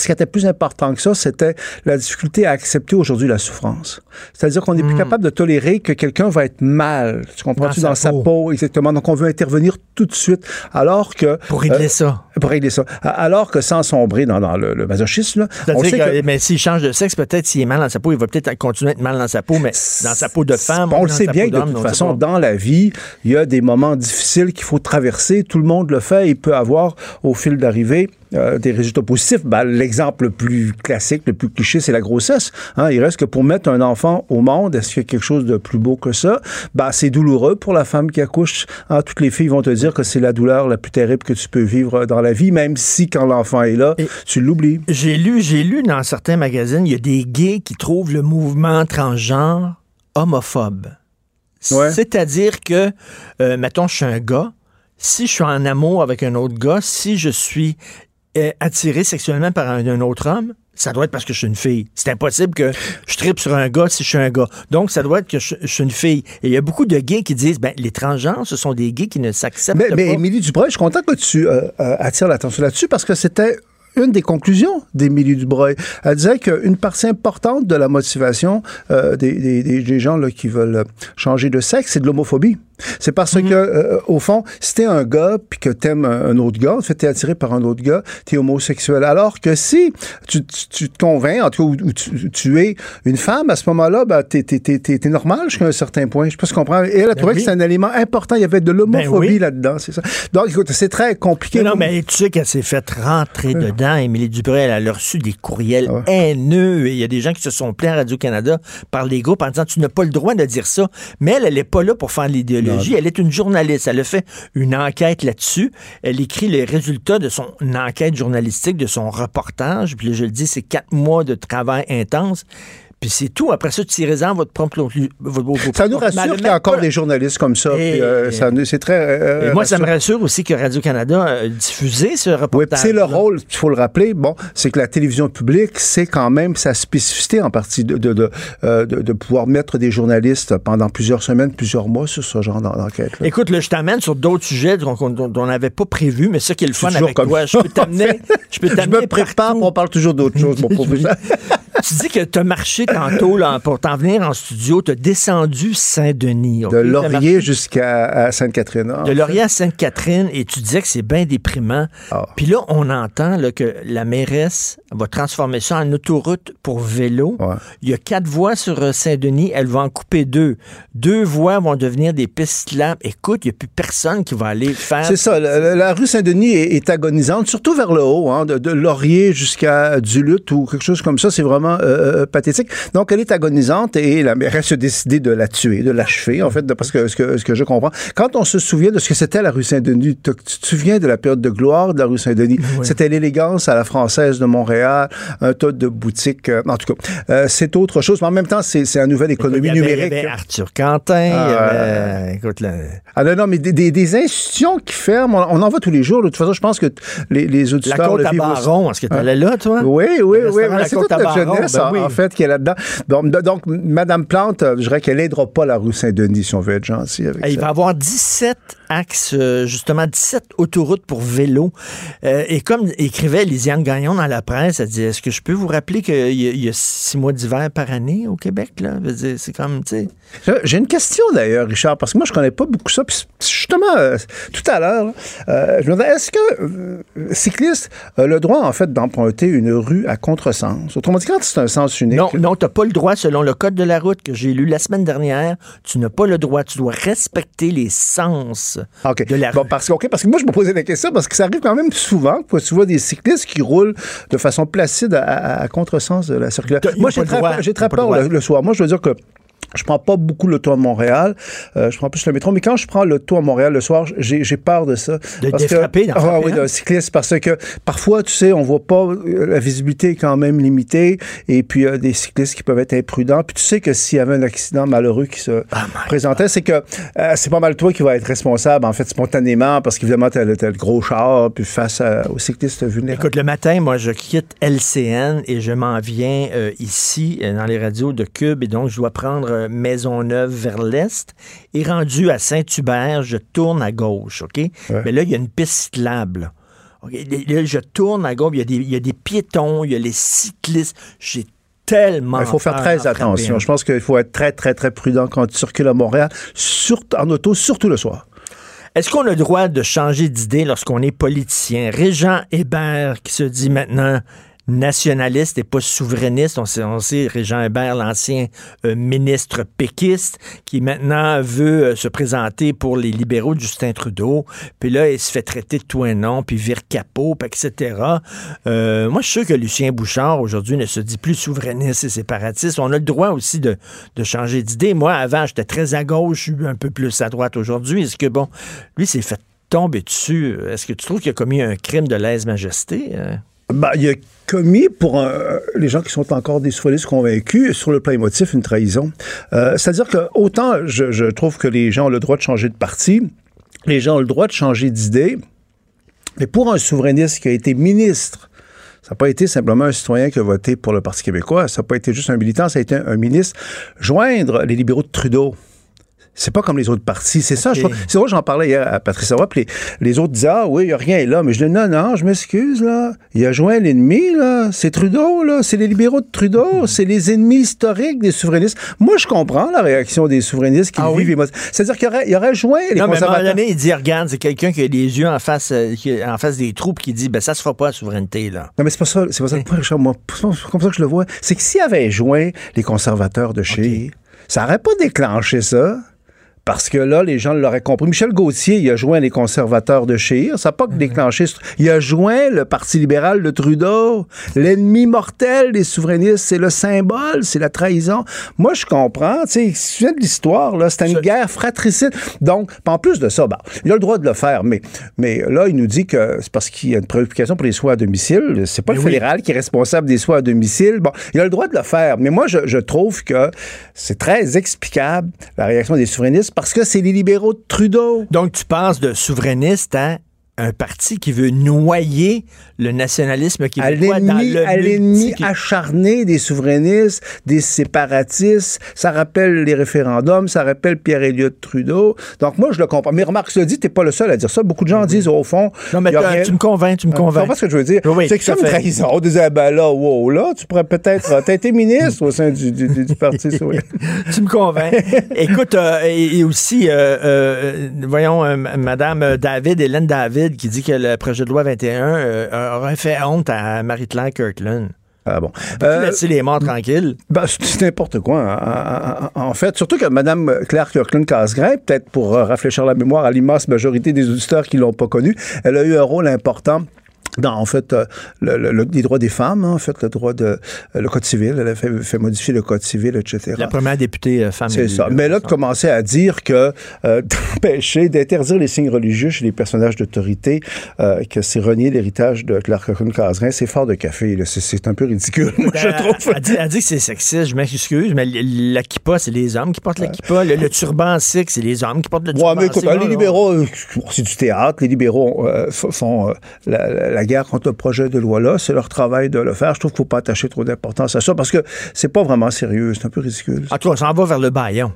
ce qui était plus important que ça, c'était la difficulté à accepter aujourd'hui la souffrance. C'est-à-dire qu'on n'est plus capable de tolérer que quelqu'un va être mal. Tu comprends-tu? Hmm. Dans Dans, sa sa peau. peau. exactement. Donc, on veut intervenir tout de suite. Alors que. Pour régler euh, ça. Pour régler ça. Alors que sans sombrer dans, dans le, le masochisme, là, on sait que, que. mais s'il change de sexe, peut-être s'il est mal dans sa peau, il va peut-être continuer à être mal dans sa peau, mais dans sa peau de femme. On le sait sa bien que de toute façon, dans la vie, il y a des moments difficiles qu'il faut traverser. Tout le monde le fait. Il peut avoir, au fil d'arrivée, euh, des résultats positifs. Ben, L'exemple le plus classique, le plus cliché, c'est la grossesse. Hein, il reste que pour mettre un enfant au monde, est-ce qu'il y a quelque chose de plus beau que ça? Ben, c'est douloureux pour la femme qui accouche. Hein, toutes les filles vont te dire que c'est la douleur la plus terrible que tu peux vivre dans la vie, même si quand l'enfant est là, Et- tu l'oublies. J'ai lu, j'ai lu dans certains magazines, il y a des gays qui trouvent le mouvement transgenre homophobe. Ouais. C'est-à-dire que, euh, mettons, je suis un gars, si je suis en amour avec un autre gars, si je suis euh, attiré sexuellement par un, un autre homme, ça doit être parce que je suis une fille. C'est impossible que je tripe sur un gars si je suis un gars. Donc, ça doit être que je, je suis une fille. Et il y a beaucoup de gays qui disent, ben, les transgenres, ce sont des gays qui ne s'acceptent pas. mais Émilie Dubreuil, je suis content que tu euh, euh, attires l'attention là-dessus parce que c'était une des conclusions d'Émilie Dubreuil. Elle disait qu'une partie importante de la motivation euh, des- des gens là, qui veulent changer de sexe, c'est de l'homophobie. C'est parce que, euh, au fond, si t'es un gars puis que t'aimes un, un autre gars, en fait, t'es attiré par un autre gars, t'es homosexuel. Alors que si tu, tu- tu te convaincs, en tout cas, ou, ou tu, tu es une femme, à ce moment-là, ben, t'es, t'es, t'es, t'es- t'es normal jusqu'à un certain point. Je sais pas si tu comprends. Et elle a trouvé oui. que c'est un élément important. Il y avait de l'homophobie Ben oui. là-dedans, c'est ça. Donc, écoute, c'est très compliqué. Mais non, mais tu sais qu'elle s'est fait rentrer dedans. Émilie Dubreuil, elle a reçu des courriels Ah haineux. Il y a des gens qui se sont plaints à Radio-Canada par les groupes en disant Tu n'as pas le droit de dire ça. Mais elle, elle n'est pas là pour faire l'idéologie. Elle est une journaliste. Elle a fait une enquête là-dessus. Elle écrit les résultats de son enquête journalistique, de son reportage. Puis je le dis, c'est quatre mois de travail intense. Puis c'est tout. Après ça, tu tirez en votre propre. vos- vos Ça nous rassure Mais qu'il y a encore pas- des journalistes comme ça. Et- puis, euh, ça nous- c'est très. euh, Et moi, ça me rassure aussi que Radio-Canada a diffusé ce Oui, reportage. puis c'est le rôle, il faut le rappeler, bon, c'est que la télévision publique, c'est quand même sa spécificité en partie de, de, de, euh, de- de pouvoir mettre des journalistes pendant plusieurs semaines, plusieurs mois sur ce genre d'en- d'enquête. Écoute, là, je t'amène sur d'autres sujets dont on n'avait pas prévu, mais ça qui est le fun avec comme toi. Je peux t'amener. Je peux Je me prépare, on parle toujours d'autres choses, mon tu dis que tu as marché tantôt là, pour t'en venir en studio. Tu as descendu Saint-Denis. De T'as Laurier jusqu'à Sainte-Catherine. De Laurier à Sainte-Catherine et tu disais que c'est bien déprimant. Ah. Puis là, on entend là, que la mairesse va transformer ça en autoroute pour vélo. Ouais. Il y a quatre voies sur euh, Saint-Denis. Elle va en couper deux. Deux voies vont devenir des pistes cyclables. Écoute, il n'y a plus personne qui va aller faire. C'est ça. La, rue Saint-Denis est, est agonisante, surtout vers le haut, hein, de, de Laurier jusqu'à Duluth ou quelque chose comme ça. C'est vraiment euh, euh, pathétique. Donc, elle est agonisante et la mairesse a décidé de la tuer, de l'achever, en fait, de- parce que ce, que ce que je comprends. Quand on se souvient de ce que c'était la rue Saint-Denis, tu te souviens de la période de gloire de la rue Saint-Denis? C'était l'élégance à la française de Montréal, un tas de boutiques. euh, en tout cas, euh, c'est autre chose, mais en même temps, c'est une nouvelle économie il y avait- numérique. Il y avait Arthur Quentin. il y Ah, avait- écoute, là, Ah non, non, mais des, des- des institutions qui ferment, on, en voit tous les jours. là. De toute façon, je pense que les, les la auditeurs côte le à. Baron. Est-ce que tu allais là, toi? Oui, oui, oui. La C'est toute Baron, jeunesse, ben en, oui. en fait, qui est là-dedans. Donc, donc, Madame Plante, euh, je dirais qu'elle n'aidera pas la rue Saint-Denis, si on veut être gentil avec Il ça. va y avoir 17 axes, euh, justement, 17 autoroutes pour vélo. Euh, et comme écrivait Lisiane Gagnon dans la presse, elle dit Est-ce que je peux vous rappeler qu'il y, a- il y a six mois d'hiver par année au Québec? C'est comme, tu sais. J'ai une question d'ailleurs, Richard, parce que moi, je connais pas beaucoup ça. Puis justement, euh, tout à l'heure, euh, je me demandais, est-ce que cycliste a le droit, en fait, d'emprunter une rue à contresens? Autrement dit, quand c'est un sens unique. Non, non, tu n'as pas le droit, selon le code de la route que j'ai lu la semaine dernière, tu n'as pas le droit. Tu dois respecter les sens OK. de la Bon, rue. parce, que, OK, parce que moi, je me posais la question parce que ça arrive quand même souvent que tu vois des cyclistes qui roulent de façon placide à, à- à contresens de la circulation. Moi, j'ai très, peur le soir. Moi, je veux dire que je prends pas beaucoup l'auto à Montréal. Euh, je prends plus le métro. Mais quand je prends l'auto à Montréal le soir, j'ai peur de ça. De Parce que- défrapper, d'en Ah oui, un. d'un cycliste. Parce que parfois, tu sais, on voit pas, euh, la visibilité est quand même limitée. Et puis, il y a des cyclistes qui peuvent être imprudents. Puis tu sais que s'il y avait un accident malheureux qui se Ah, présentait, c'est que euh, c'est pas mal toi qui vas être responsable, en fait, spontanément, parce qu'évidemment, le, t'as le gros char, puis face à- aux cyclistes vulnérables. Écoute, le matin, moi, je quitte LCN et je m'en viens euh, ici, dans les radios de Cube, et donc je dois prendre euh, Maisonneuve vers l'est. Et rendu à Saint-Hubert, je tourne à gauche, OK? Mais là, il y a une piste cyclable. Là, je tourne à gauche, il y, a des, il y a des piétons, il y a les cyclistes. J'ai tellement Il faut faire très attention. Je pense qu'il faut être très, très, très prudent quand tu circules à Montréal, surtout en auto, surtout le soir. Est-ce qu'on a le droit de changer d'idée lorsqu'on est politicien? Régent Hébert qui se dit maintenant nationaliste et pas souverainiste. On sait, on Régent Hébert, l'ancien euh, ministre péquiste, qui maintenant veut euh, se présenter pour les libéraux Justin Trudeau. Puis là, il se fait traiter de tout un nom, puis vire capot, puis etc. Euh, moi, je suis sûr que Lucien Bouchard, aujourd'hui, ne se dit plus souverainiste et séparatiste. On a le droit aussi de, changer d'idée. Moi, avant, j'étais très à gauche, je suis un peu plus à droite aujourd'hui. Est-ce que, bon, lui, s'est fait tomber dessus. Est-ce que tu trouves qu'il a commis un crime de lèse-majesté? Ben, il a commis, pour euh, les gens qui sont encore des souverainistes convaincus, sur le plan émotif, une trahison. Euh, C'est-à-dire que autant je, trouve que les gens ont le droit de changer de parti, les gens ont le droit de changer d'idée, mais pour un souverainiste qui a été ministre, ça n'a pas été simplement un citoyen qui a voté pour le Parti québécois, ça n'a pas été juste un militant, ça a été un ministre. Joindre les libéraux de Trudeau, c'est pas comme les autres partis. C'est ça. je C'est vrai, j'en parlais hier à Patrice Roy, puis les, les autres disaient Ah oui, il n'y a rien là. Mais je dis Non, non, je m'excuse, là. Il a joint l'ennemi, là. C'est Trudeau, là. C'est les libéraux de Trudeau. C'est les ennemis historiques des souverainistes. Moi, je comprends la réaction des souverainistes qui Ah vivent C'est-à-dire qu'il aurait, il aurait joint les Non, mais à un moment conservateurs. donné, il dit, regarde, c'est quelqu'un qui a les yeux en face, euh, qui en face des troupes qui dit, ben ça se fera pas la souveraineté, là. Non, mais c'est pas ça, c'est pas ça le point, Richard. Moi, comme ça que je le vois. C'est que s'il avait joint les conservateurs de chez, ça aurait pas déclenché ça. Parce que là, les gens l'auraient compris. Michel Gauthier, il a joint les conservateurs de Chir. Ça n'a pas que déclenché. ce- Il a joint le Parti libéral de Trudeau. L'ennemi mortel des souverainistes, c'est le symbole, c'est la trahison. Moi, je comprends. Tu sais, de l'histoire, là. C'était une guerre fratricide. Donc, en plus de ça, ben, il a le droit de le faire. Mais, mais là, il nous dit que c'est parce qu'il y a une préoccupation pour les soins à domicile. C'est pas Mais le oui. fédéral qui est responsable des soins à domicile. Bon, il a le droit de le faire. Mais moi, je, je trouve que c'est très explicable, la réaction des souverainistes, parce que c'est les libéraux de Trudeau. Donc, tu passes de souverainiste à un parti qui veut noyer le nationalisme à québécois dans l'ennemi, le à l'ennemi acharné des souverainistes, des séparatistes. Ça rappelle les référendums, ça rappelle Pierre Elliott Trudeau. Donc moi, je le comprends. Mais remarque, cela dit, t'es pas le seul à dire ça. Beaucoup de gens disent, au fond... Non, mais rien- tu me convaincs, tu me Tu convaincs. comprends ce que je veux dire? Oui, c'est tout à comme fait. trahison. On disait, ah ben là, wow, là, tu pourrais peut-être... T'as été ministre au sein du, du, du- Parti. Tu me convaincs. Écoute, euh, et, et aussi, euh, euh, voyons, euh, Madame David, Hélène David, qui dit que le projet de loi 21 euh, aurait fait honte à Marie-Claire Kirkland. Ah bon. Euh, laisser les morts tranquilles. Ben, c'est n'importe quoi, hein, en, en- en fait. Surtout que Mme Claire Kirkland-Casgrain, peut-être pour euh, rafraîchir la mémoire à l'immense majorité des auditeurs qui l'ont pas connue, elle a eu un rôle important dans, en fait, euh, le, le- le- les droits des femmes, hein, en fait, le droit de... euh, le Code civil, elle a fait, fait modifier le Code civil, etc. La première députée euh, femme. C'est ça. Mais là, de commencer à dire que euh, d'empêcher, d'interdire les signes religieux chez les personnages d'autorité, euh, que c'est renier l'héritage de Claire Kirkland-Casgrain, c'est fort de café. là. C'est- un peu ridicule, moi, je Elle, trouve. elle dit, elle dit que c'est sexiste, je m'excuse, mais la kippa, c'est les hommes qui portent la kippa. Le, le turban sikh, c'est les hommes qui portent le Ouais, turban mais écoute, les libéraux, c'est du théâtre. Les libéraux euh, font la, la- la guerre contre le projet de loi-là. C'est leur travail de le faire. Je trouve qu'il ne faut pas attacher trop d'importance à ça parce que c'est pas vraiment sérieux. C'est un peu ridicule. En tout cas, on s'en va vers le baillon.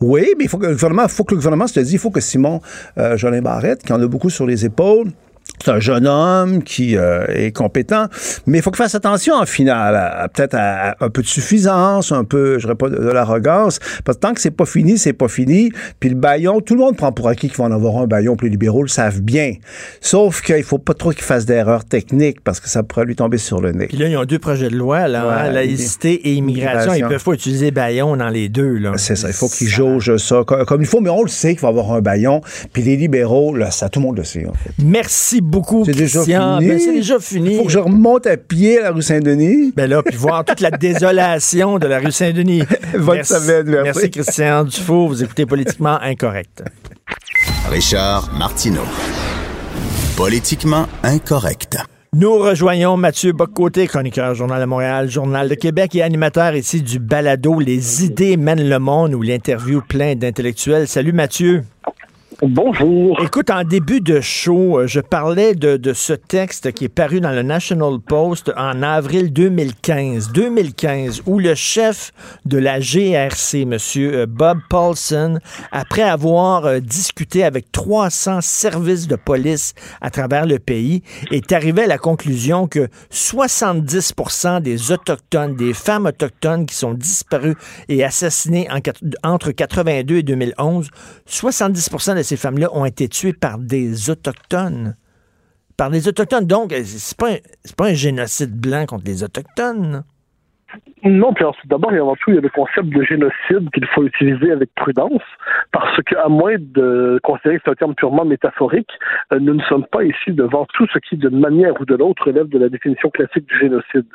Oui, mais il faut que le gouvernement, faut que le gouvernement se le dise. Il faut que Simon euh, Jolin Barrette, qui en a beaucoup sur les épaules, c'est un jeune homme qui euh, est compétent, mais il faut qu'il fasse attention en finale, peut-être à, à un peu de suffisance, un peu, je dirais pas de, de l'arrogance, parce que tant que c'est pas fini, c'est pas fini. Puis le baillon, tout le monde prend pour acquis qu'il va en avoir un baillon, puis les libéraux le savent bien. Sauf qu'il faut pas trop qu'il fasse d'erreurs techniques, parce que ça pourrait lui tomber sur le nez. Puis là, ils ont deux projets de loi, là, Ouais, hein, laïcité et immigration. Ils peuvent pas utiliser baillon dans les deux. là. C'est ça, il faut qu'il jauge ça co- comme il faut, mais on le sait qu'il va avoir un baillon. Puis les libéraux, là, ça, tout le monde le sait, en fait. Merci beaucoup, C'est déjà Christian. fini. Ben, c'est déjà fini. Il faut que je remonte à pied à la rue Saint-Denis. Ben là, puis voir toute la désolation de la rue Saint-Denis. Bonne merci, semaine, merci. merci, Christian Dufault. Vous écoutez Politiquement Incorrect. Richard Martineau. Politiquement incorrect. Nous rejoignons Mathieu Boccoté, chroniqueur Journal de Montréal, Journal de Québec et animateur ici du balado Les idées mènent le monde où l'interview plein d'intellectuels. Salut Mathieu. Bonjour. Écoute, en début de show, euh, je parlais de, ce texte qui est paru dans le National Post en avril 2015. 2015, où le chef de la GRC, M. Bob Paulson, après avoir euh, discuté avec 300 services de police à travers le pays, est arrivé à la conclusion que 70 des Autochtones, des femmes autochtones qui sont disparues et assassinées entre 82 et 2011, 70 de ces femmes-là ont été tuées par des Autochtones. Par des Autochtones. Donc, c'est pas, pas un génocide blanc contre les Autochtones. Non, puis alors, d'abord et avant tout, il y a le concept de génocide qu'il faut utiliser avec prudence, parce qu'à moins de considérer que c'est un terme purement métaphorique, euh, nous ne sommes pas ici devant tout ce qui, d'une manière ou de l'autre, relève de la définition classique du génocide.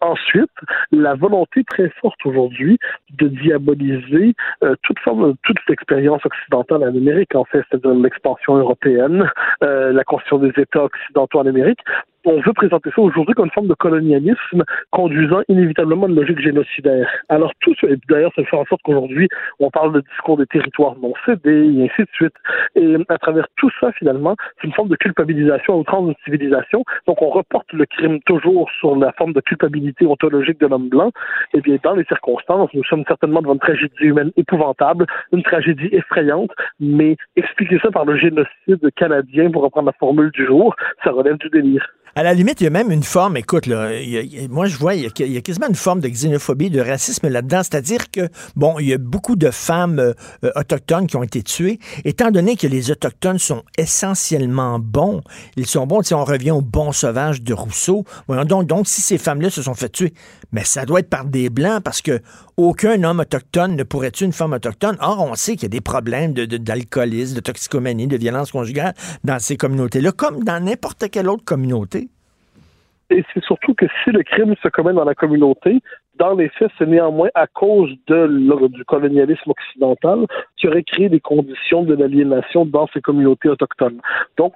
Ensuite, la volonté très forte aujourd'hui de diaboliser euh, toute forme, toute expérience occidentale en Amérique, en fait, c'est-à-dire l'expansion européenne, euh, la construction des États occidentaux en Amérique. On veut présenter ça aujourd'hui comme une forme de colonialisme conduisant inévitablement à une logique génocidaire. Alors tout ça, et d'ailleurs, ça fait en sorte qu'aujourd'hui, on parle de discours des territoires non cédés, et ainsi de suite. Et à travers tout ça, finalement, c'est une forme de culpabilisation à outrance d'une civilisation. Donc on reporte le crime toujours sur la forme de culpabilité ontologique de l'homme blanc. Et bien, dans les circonstances, nous sommes certainement devant une tragédie humaine épouvantable, une tragédie effrayante, mais expliquer ça par le génocide canadien, pour reprendre la formule du jour, ça relève du délire. À la limite, il y a même une forme, écoute, là, il y a- moi je vois, il y, a, quasiment une forme de xénophobie, de racisme là-dedans. C'est-à-dire que, bon, il y a beaucoup de femmes euh, euh, autochtones qui ont été tuées. Étant donné que les Autochtones sont essentiellement bons, ils sont bons, si on revient au bon sauvage de Rousseau, voyons donc, donc si ces femmes-là se sont fait tuer, mais ça doit être par des Blancs parce que aucun homme autochtone ne pourrait tuer une femme autochtone. Or, on sait qu'il y a des problèmes de- de- d'alcoolisme, de, toxicomanie, de violence conjugale dans ces communautés-là, comme dans n'importe quelle autre communauté. Et c'est surtout que si le crime se commet dans la communauté, dans les faits, c'est néanmoins à cause de, du colonialisme occidental qui créé des conditions de l'aliénation dans ces communautés autochtones. Donc,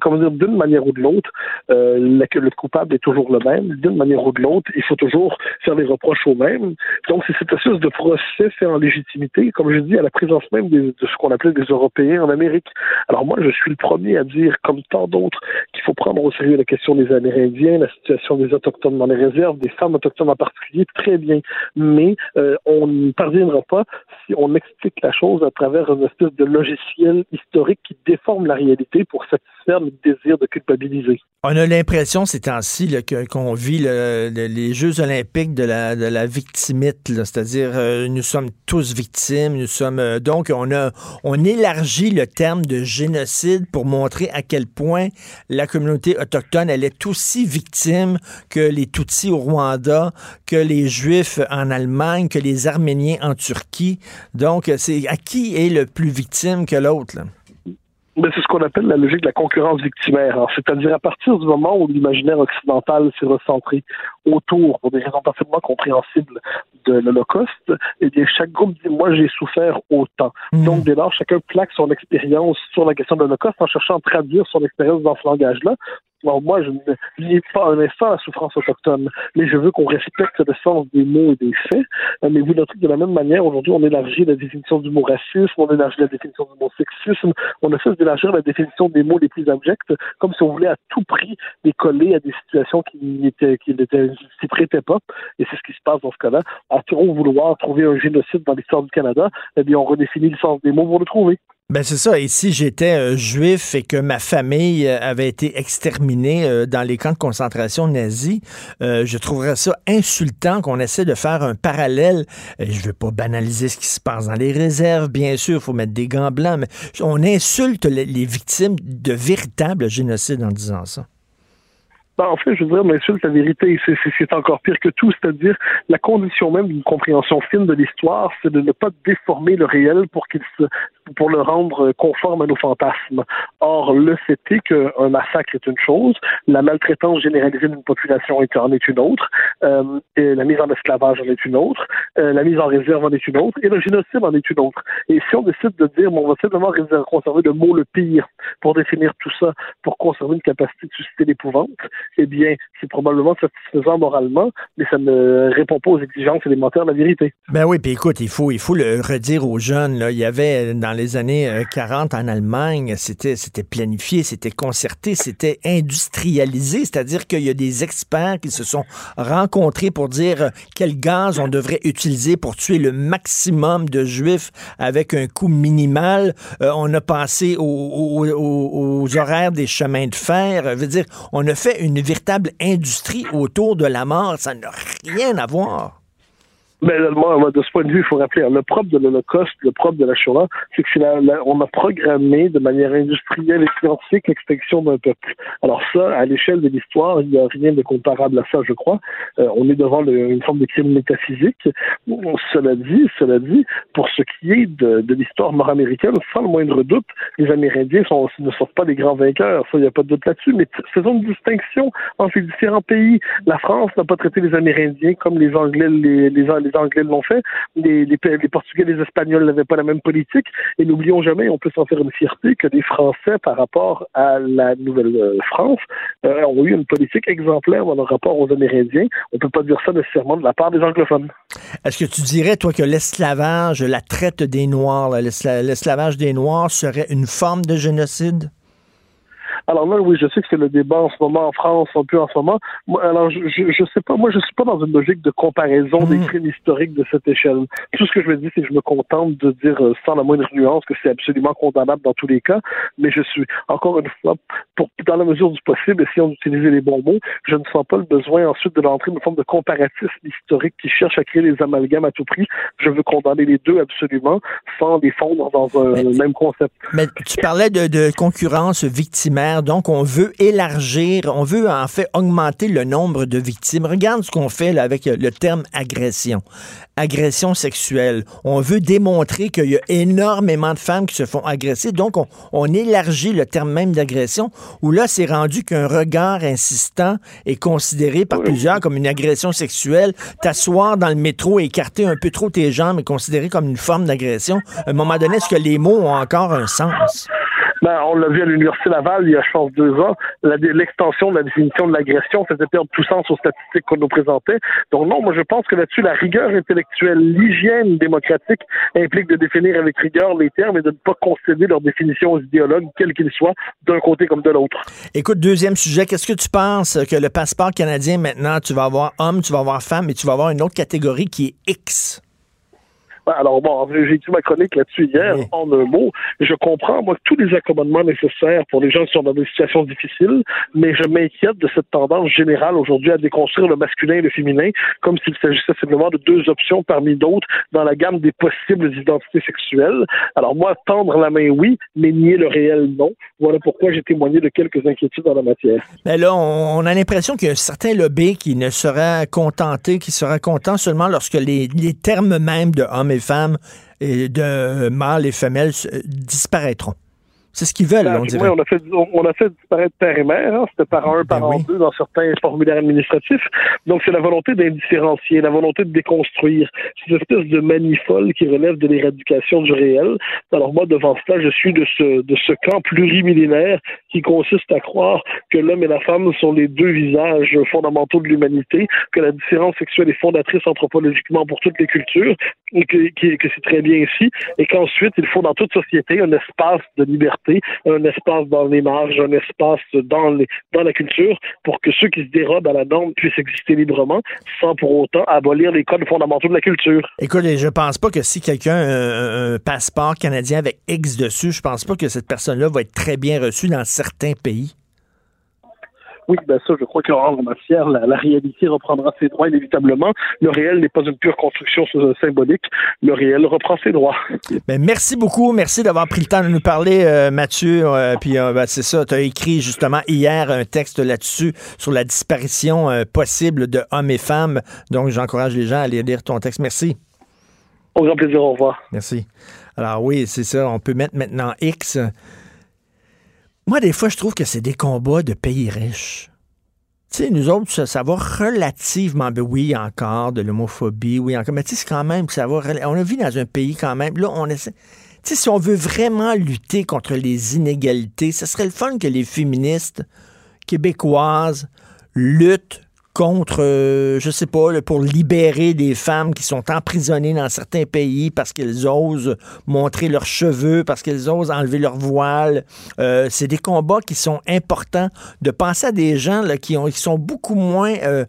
comment dire, d'une manière ou de l'autre, euh, le coupable est toujours le même. D'une manière ou de l'autre, il faut toujours faire des reproches au même. Donc, c'est cette espèce de procès fait en légitimité, comme je dis, à la présence même de ce qu'on appelait des Européens en Amérique. Alors moi, je suis le premier à dire, comme tant d'autres, qu'il faut prendre au sérieux la question des Amérindiens, la situation des Autochtones dans les réserves, des femmes autochtones en particulier, très bien. Mais euh, on ne parviendra pas si on explique la chose à travers une espèce de logiciel historique qui déforme la réalité pour satisfaire le désir de culpabiliser. On a l'impression ces temps-ci qu'on vit les Jeux olympiques de la, victimite, c'est-à-dire euh, nous sommes tous victimes, nous sommes euh, donc on a on élargit le terme de génocide pour montrer à quel point la communauté autochtone elle est aussi victime que les Tutsis au Rwanda, que les Juifs en Allemagne, que les Arméniens en Turquie. Donc c'est à qui est le plus victime que l'autre mais c'est ce qu'on appelle la logique de la concurrence victimaire. Hein. C'est-à-dire à partir du moment où l'imaginaire occidental s'est recentré autour, pour des raisons parfaitement compréhensibles, de l'Holocauste, eh bien, chaque groupe dit, moi, j'ai souffert autant. Mmh. Donc, dès lors, chacun plaque son expérience sur la question de l'Holocauste en cherchant à traduire son expérience dans ce langage-là alors moi, je ne lis pas un instant la souffrance autochtone, mais je veux qu'on respecte le sens des mots et des faits. Euh, mais vous notez de la même manière, aujourd'hui, on élargit la définition du mot racisme, on élargit la définition du mot sexisme, on a d'élargir la définition des mots les plus abjects, comme si on voulait à tout prix les coller à des situations qui n'étaient qui n'étaient s'y prêtaient pas. Et c'est ce qui se passe dans ce cas-là. À trop vouloir trouver un génocide dans l'histoire du Canada, eh bien, on redéfinit le sens des mots pour le trouver. Ben c'est ça. Et si j'étais euh, juif et que ma famille euh, avait été exterminée euh, dans les camps de concentration nazis, je trouverais ça insultant qu'on essaie de faire un parallèle. je ne veux pas banaliser ce qui se passe dans les réserves, bien sûr, il faut mettre des gants blancs, mais on insulte les victimes de véritables génocides en disant ça. Ben, en fait, je veux dire, m'insulte la vérité. C'est encore pire que tout. C'est-à-dire, la condition même d'une compréhension fine de l'histoire, c'est de ne pas déformer le réel pour qu'il se, pour le rendre conforme à nos fantasmes. Or, le fait est qu'un massacre est une chose, la maltraitance généralisée d'une population en est une autre, euh, et la mise en esclavage en est une autre, euh, la mise en réserve en est une autre, et le génocide en est une autre. Et si on décide de dire, bon, on va simplement conserver le mot le pire pour définir tout ça, pour conserver une capacité de susciter l'épouvante, eh bien, c'est probablement satisfaisant moralement, mais ça ne répond pas aux exigences élémentaires de la vérité. Ben oui, puis écoute, il faut, il faut le redire aux jeunes. Il y avait dans les années 40 euh, en Allemagne, c'était, planifié, c'était concerté, c'était industrialisé, c'est-à-dire qu'il y a des experts qui se sont rencontrés pour dire euh, quel gaz on devrait utiliser pour tuer le maximum de juifs avec un coût minimal. Euh, on a pensé aux, aux, horaires des chemins de fer. Je veux dire, on a fait une véritable industrie autour de la mort. Ça n'a rien à voir. Mais de ce point de vue, il faut rappeler, le propre de l'Holocauste, le propre de la Shoah, c'est que on a programmé de manière industrielle et scientifique l'extinction d'un peuple. Alors ça, à l'échelle de l'histoire, il n'y a rien de comparable à ça, je crois. Euh, on est devant une forme de crime métaphysique. Cela dit, cela dit, pour ce qui est de, de l'histoire nord-américaine, sans le moindre doute, les Amérindiens sont, ne sont pas les grands vainqueurs. Ça, il n'y a pas de doute là-dessus. Mais faisons une distinction entre les différents pays. La France n'a pas traité les Amérindiens comme les Anglais, les, les Anglais l'ont fait, les, les, les Portugais, les Espagnols n'avaient pas la même politique, et n'oublions jamais, on peut s'en faire une fierté, que les Français, par rapport à la Nouvelle-France, euh, ont eu une politique exemplaire dans leur rapport aux Amérindiens. On ne peut pas dire ça nécessairement de la part des anglophones. Est-ce que tu dirais, toi, que l'esclavage, la traite des Noirs, l'esclavage des Noirs serait une forme de génocide? Alors là, oui, je sais que c'est le débat en ce moment en France, un peu en ce moment. alors, je, je, sais pas, moi, je suis pas dans une logique de comparaison des mmh. crimes historiques de cette échelle. Tout ce que je veux dire, c'est que je me contente de dire euh, sans la moindre nuance que c'est absolument condamnable dans tous les cas. Mais je suis, encore une fois, pour, dans la mesure du possible, essayons d'utiliser les bons mots, je ne sens pas le besoin ensuite de l'entrée d'une forme de comparatisme historique qui cherche à créer des amalgames à tout prix. Je veux condamner les deux absolument, sans les fondre dans un même concept. Mais tu parlais de, de concurrence victimaire donc, on veut élargir, on veut en fait augmenter le nombre de victimes. Regarde ce qu'on fait avec le terme agression. Agression sexuelle. On veut démontrer qu'il y a énormément de femmes qui se font agresser. Donc, on, élargit le terme même d'agression, où là, c'est rendu qu'un regard insistant est considéré par plusieurs comme une agression sexuelle. T'asseoir dans le métro et écarter un peu trop tes jambes est considéré comme une forme d'agression. À un moment donné, est-ce que les mots ont encore un sens? Ben, on l'a vu à l'Université Laval il y a, je pense, deux ans. L'extension de la définition de l'agression faisait perdre tout sens aux statistiques qu'on nous présentait. Donc non, moi je pense que là-dessus, la rigueur intellectuelle, l'hygiène démocratique implique de définir avec rigueur les termes et de ne pas concéder leur définition aux idéologues, quels qu'ils soient, d'un côté comme de l'autre. Écoute, deuxième sujet, qu'est-ce que tu penses que le passeport canadien maintenant, tu vas avoir homme, tu vas avoir femme, et tu vas avoir une autre catégorie qui est X? Alors bon, j'ai écrit ma chronique là-dessus hier, en un mot. Je comprends, moi, tous les accommodements nécessaires pour les gens qui sont dans des situations difficiles, mais je m'inquiète de cette tendance générale aujourd'hui à déconstruire le masculin et le féminin, comme s'il s'agissait simplement de deux options parmi d'autres dans la gamme des possibles identités sexuelles. Alors moi, tendre la main, oui, mais nier le réel, non. Voilà pourquoi j'ai témoigné de quelques inquiétudes dans la matière. Mais là, on, a l'impression qu'il y a certains lobbies qui ne seraient contentés, qui seraient contents seulement lorsque les, les termes mêmes de hommes femmes, et de mâles et femelles disparaîtront. C'est ce qu'ils veulent, ben, on dirait. on a fait, on a fait disparaître père et mère. Hein. C'était par un, ben par deux dans certains formulaires administratifs. Donc, c'est la volonté d'indifférencier, la volonté de déconstruire. C'est une espèce de manifole qui relève de l'éradication du réel. Alors, moi, devant cela, je suis de ce, de ce camp plurimillénaire qui consiste à croire que l'homme et la femme sont les deux visages fondamentaux de l'humanité, que la différence sexuelle est fondatrice anthropologiquement pour toutes les cultures, que, que c'est très bien ici, et qu'ensuite, il faut dans toute société un espace de liberté un espace dans les marges, un espace dans, les, dans la culture pour que ceux qui se dérobent à la norme puissent exister librement sans pour autant abolir les codes fondamentaux de la culture. Écoute, je pense pas que si quelqu'un a un passeport canadien avec X dessus, je pense pas que cette personne-là va être très bien reçue dans certains pays? Oui, ben ça, je crois qu'en matière, la, la, réalité reprendra ses droits inévitablement. Le réel n'est pas une pure construction symbolique. Le réel reprend ses droits. Ben, merci beaucoup. Merci d'avoir pris le temps de nous parler, euh, Mathieu. Euh, puis euh, ben, c'est ça, tu as écrit justement hier un texte là-dessus sur la disparition possible de hommes et femmes. Donc, j'encourage les gens à aller lire ton texte. Merci. Au grand plaisir. Au revoir. Merci. Alors oui, c'est ça. On peut mettre maintenant X. Moi, des fois, je trouve que c'est des combats de pays riches. Tu sais, nous autres, ça, va relativement. Oui, encore de l'homophobie, oui, encore. Mais tu sais, c'est quand même ça va. On vu dans un pays quand même. Là, on essaie. Tu sais, si on veut vraiment lutter contre les inégalités, ce serait le fun que les féministes québécoises luttent contre, euh, je sais pas, pour libérer des femmes qui sont emprisonnées dans certains pays parce qu'elles osent montrer leurs cheveux, parce qu'elles osent enlever leur voile. Euh, c'est des combats qui sont importants. De penser à des gens là, qui, ont, qui sont beaucoup moins euh,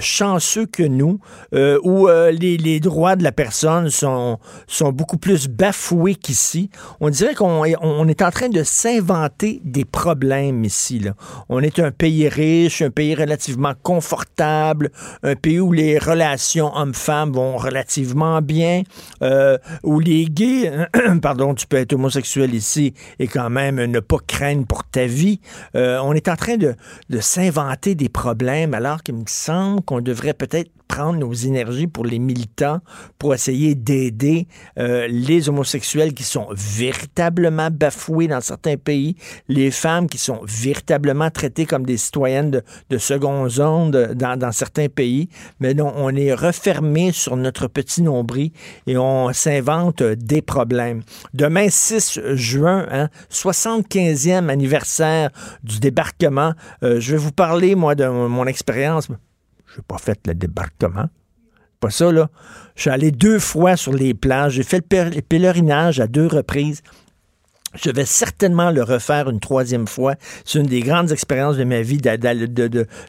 chanceux que nous, où les, les, droits de la personne sont, sont beaucoup plus bafoués qu'ici. On dirait qu'on on est en train de s'inventer des problèmes ici. Là. On est un pays riche, un pays relativement confortable un pays où les relations hommes-femmes vont relativement bien, euh, où les gays, pardon, tu peux être homosexuel ici et quand même ne pas craindre pour ta vie. Euh, on est en train de, de s'inventer des problèmes alors qu'il me semble qu'on devrait peut-être prendre nos énergies pour les militants, pour essayer d'aider euh, les homosexuels qui sont véritablement bafoués dans certains pays, les femmes qui sont véritablement traitées comme des citoyennes de, de second zone dans, certains pays. Mais on est refermé sur notre petit nombril et on s'invente des problèmes. Demain, 6 juin, hein, 75e anniversaire du débarquement, euh, je vais vous parler, moi, de mon expérience je n'ai pas fait le débarquement. Pas ça, là. Je suis allé deux fois sur les plages. J'ai fait le pèlerinage à deux reprises. Je vais certainement le refaire une troisième fois. C'est une des grandes expériences de ma vie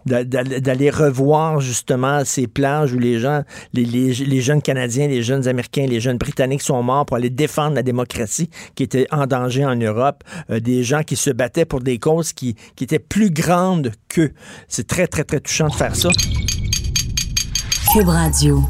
d'aller revoir justement ces plages où les gens, les, jeunes Canadiens, les jeunes Américains, les jeunes Britanniques sont morts pour aller défendre la démocratie qui était en danger en Europe. Euh, des gens qui se battaient pour des causes qui, qui étaient plus grandes qu'eux. C'est très, très, très touchant de faire ça. Cube Radio.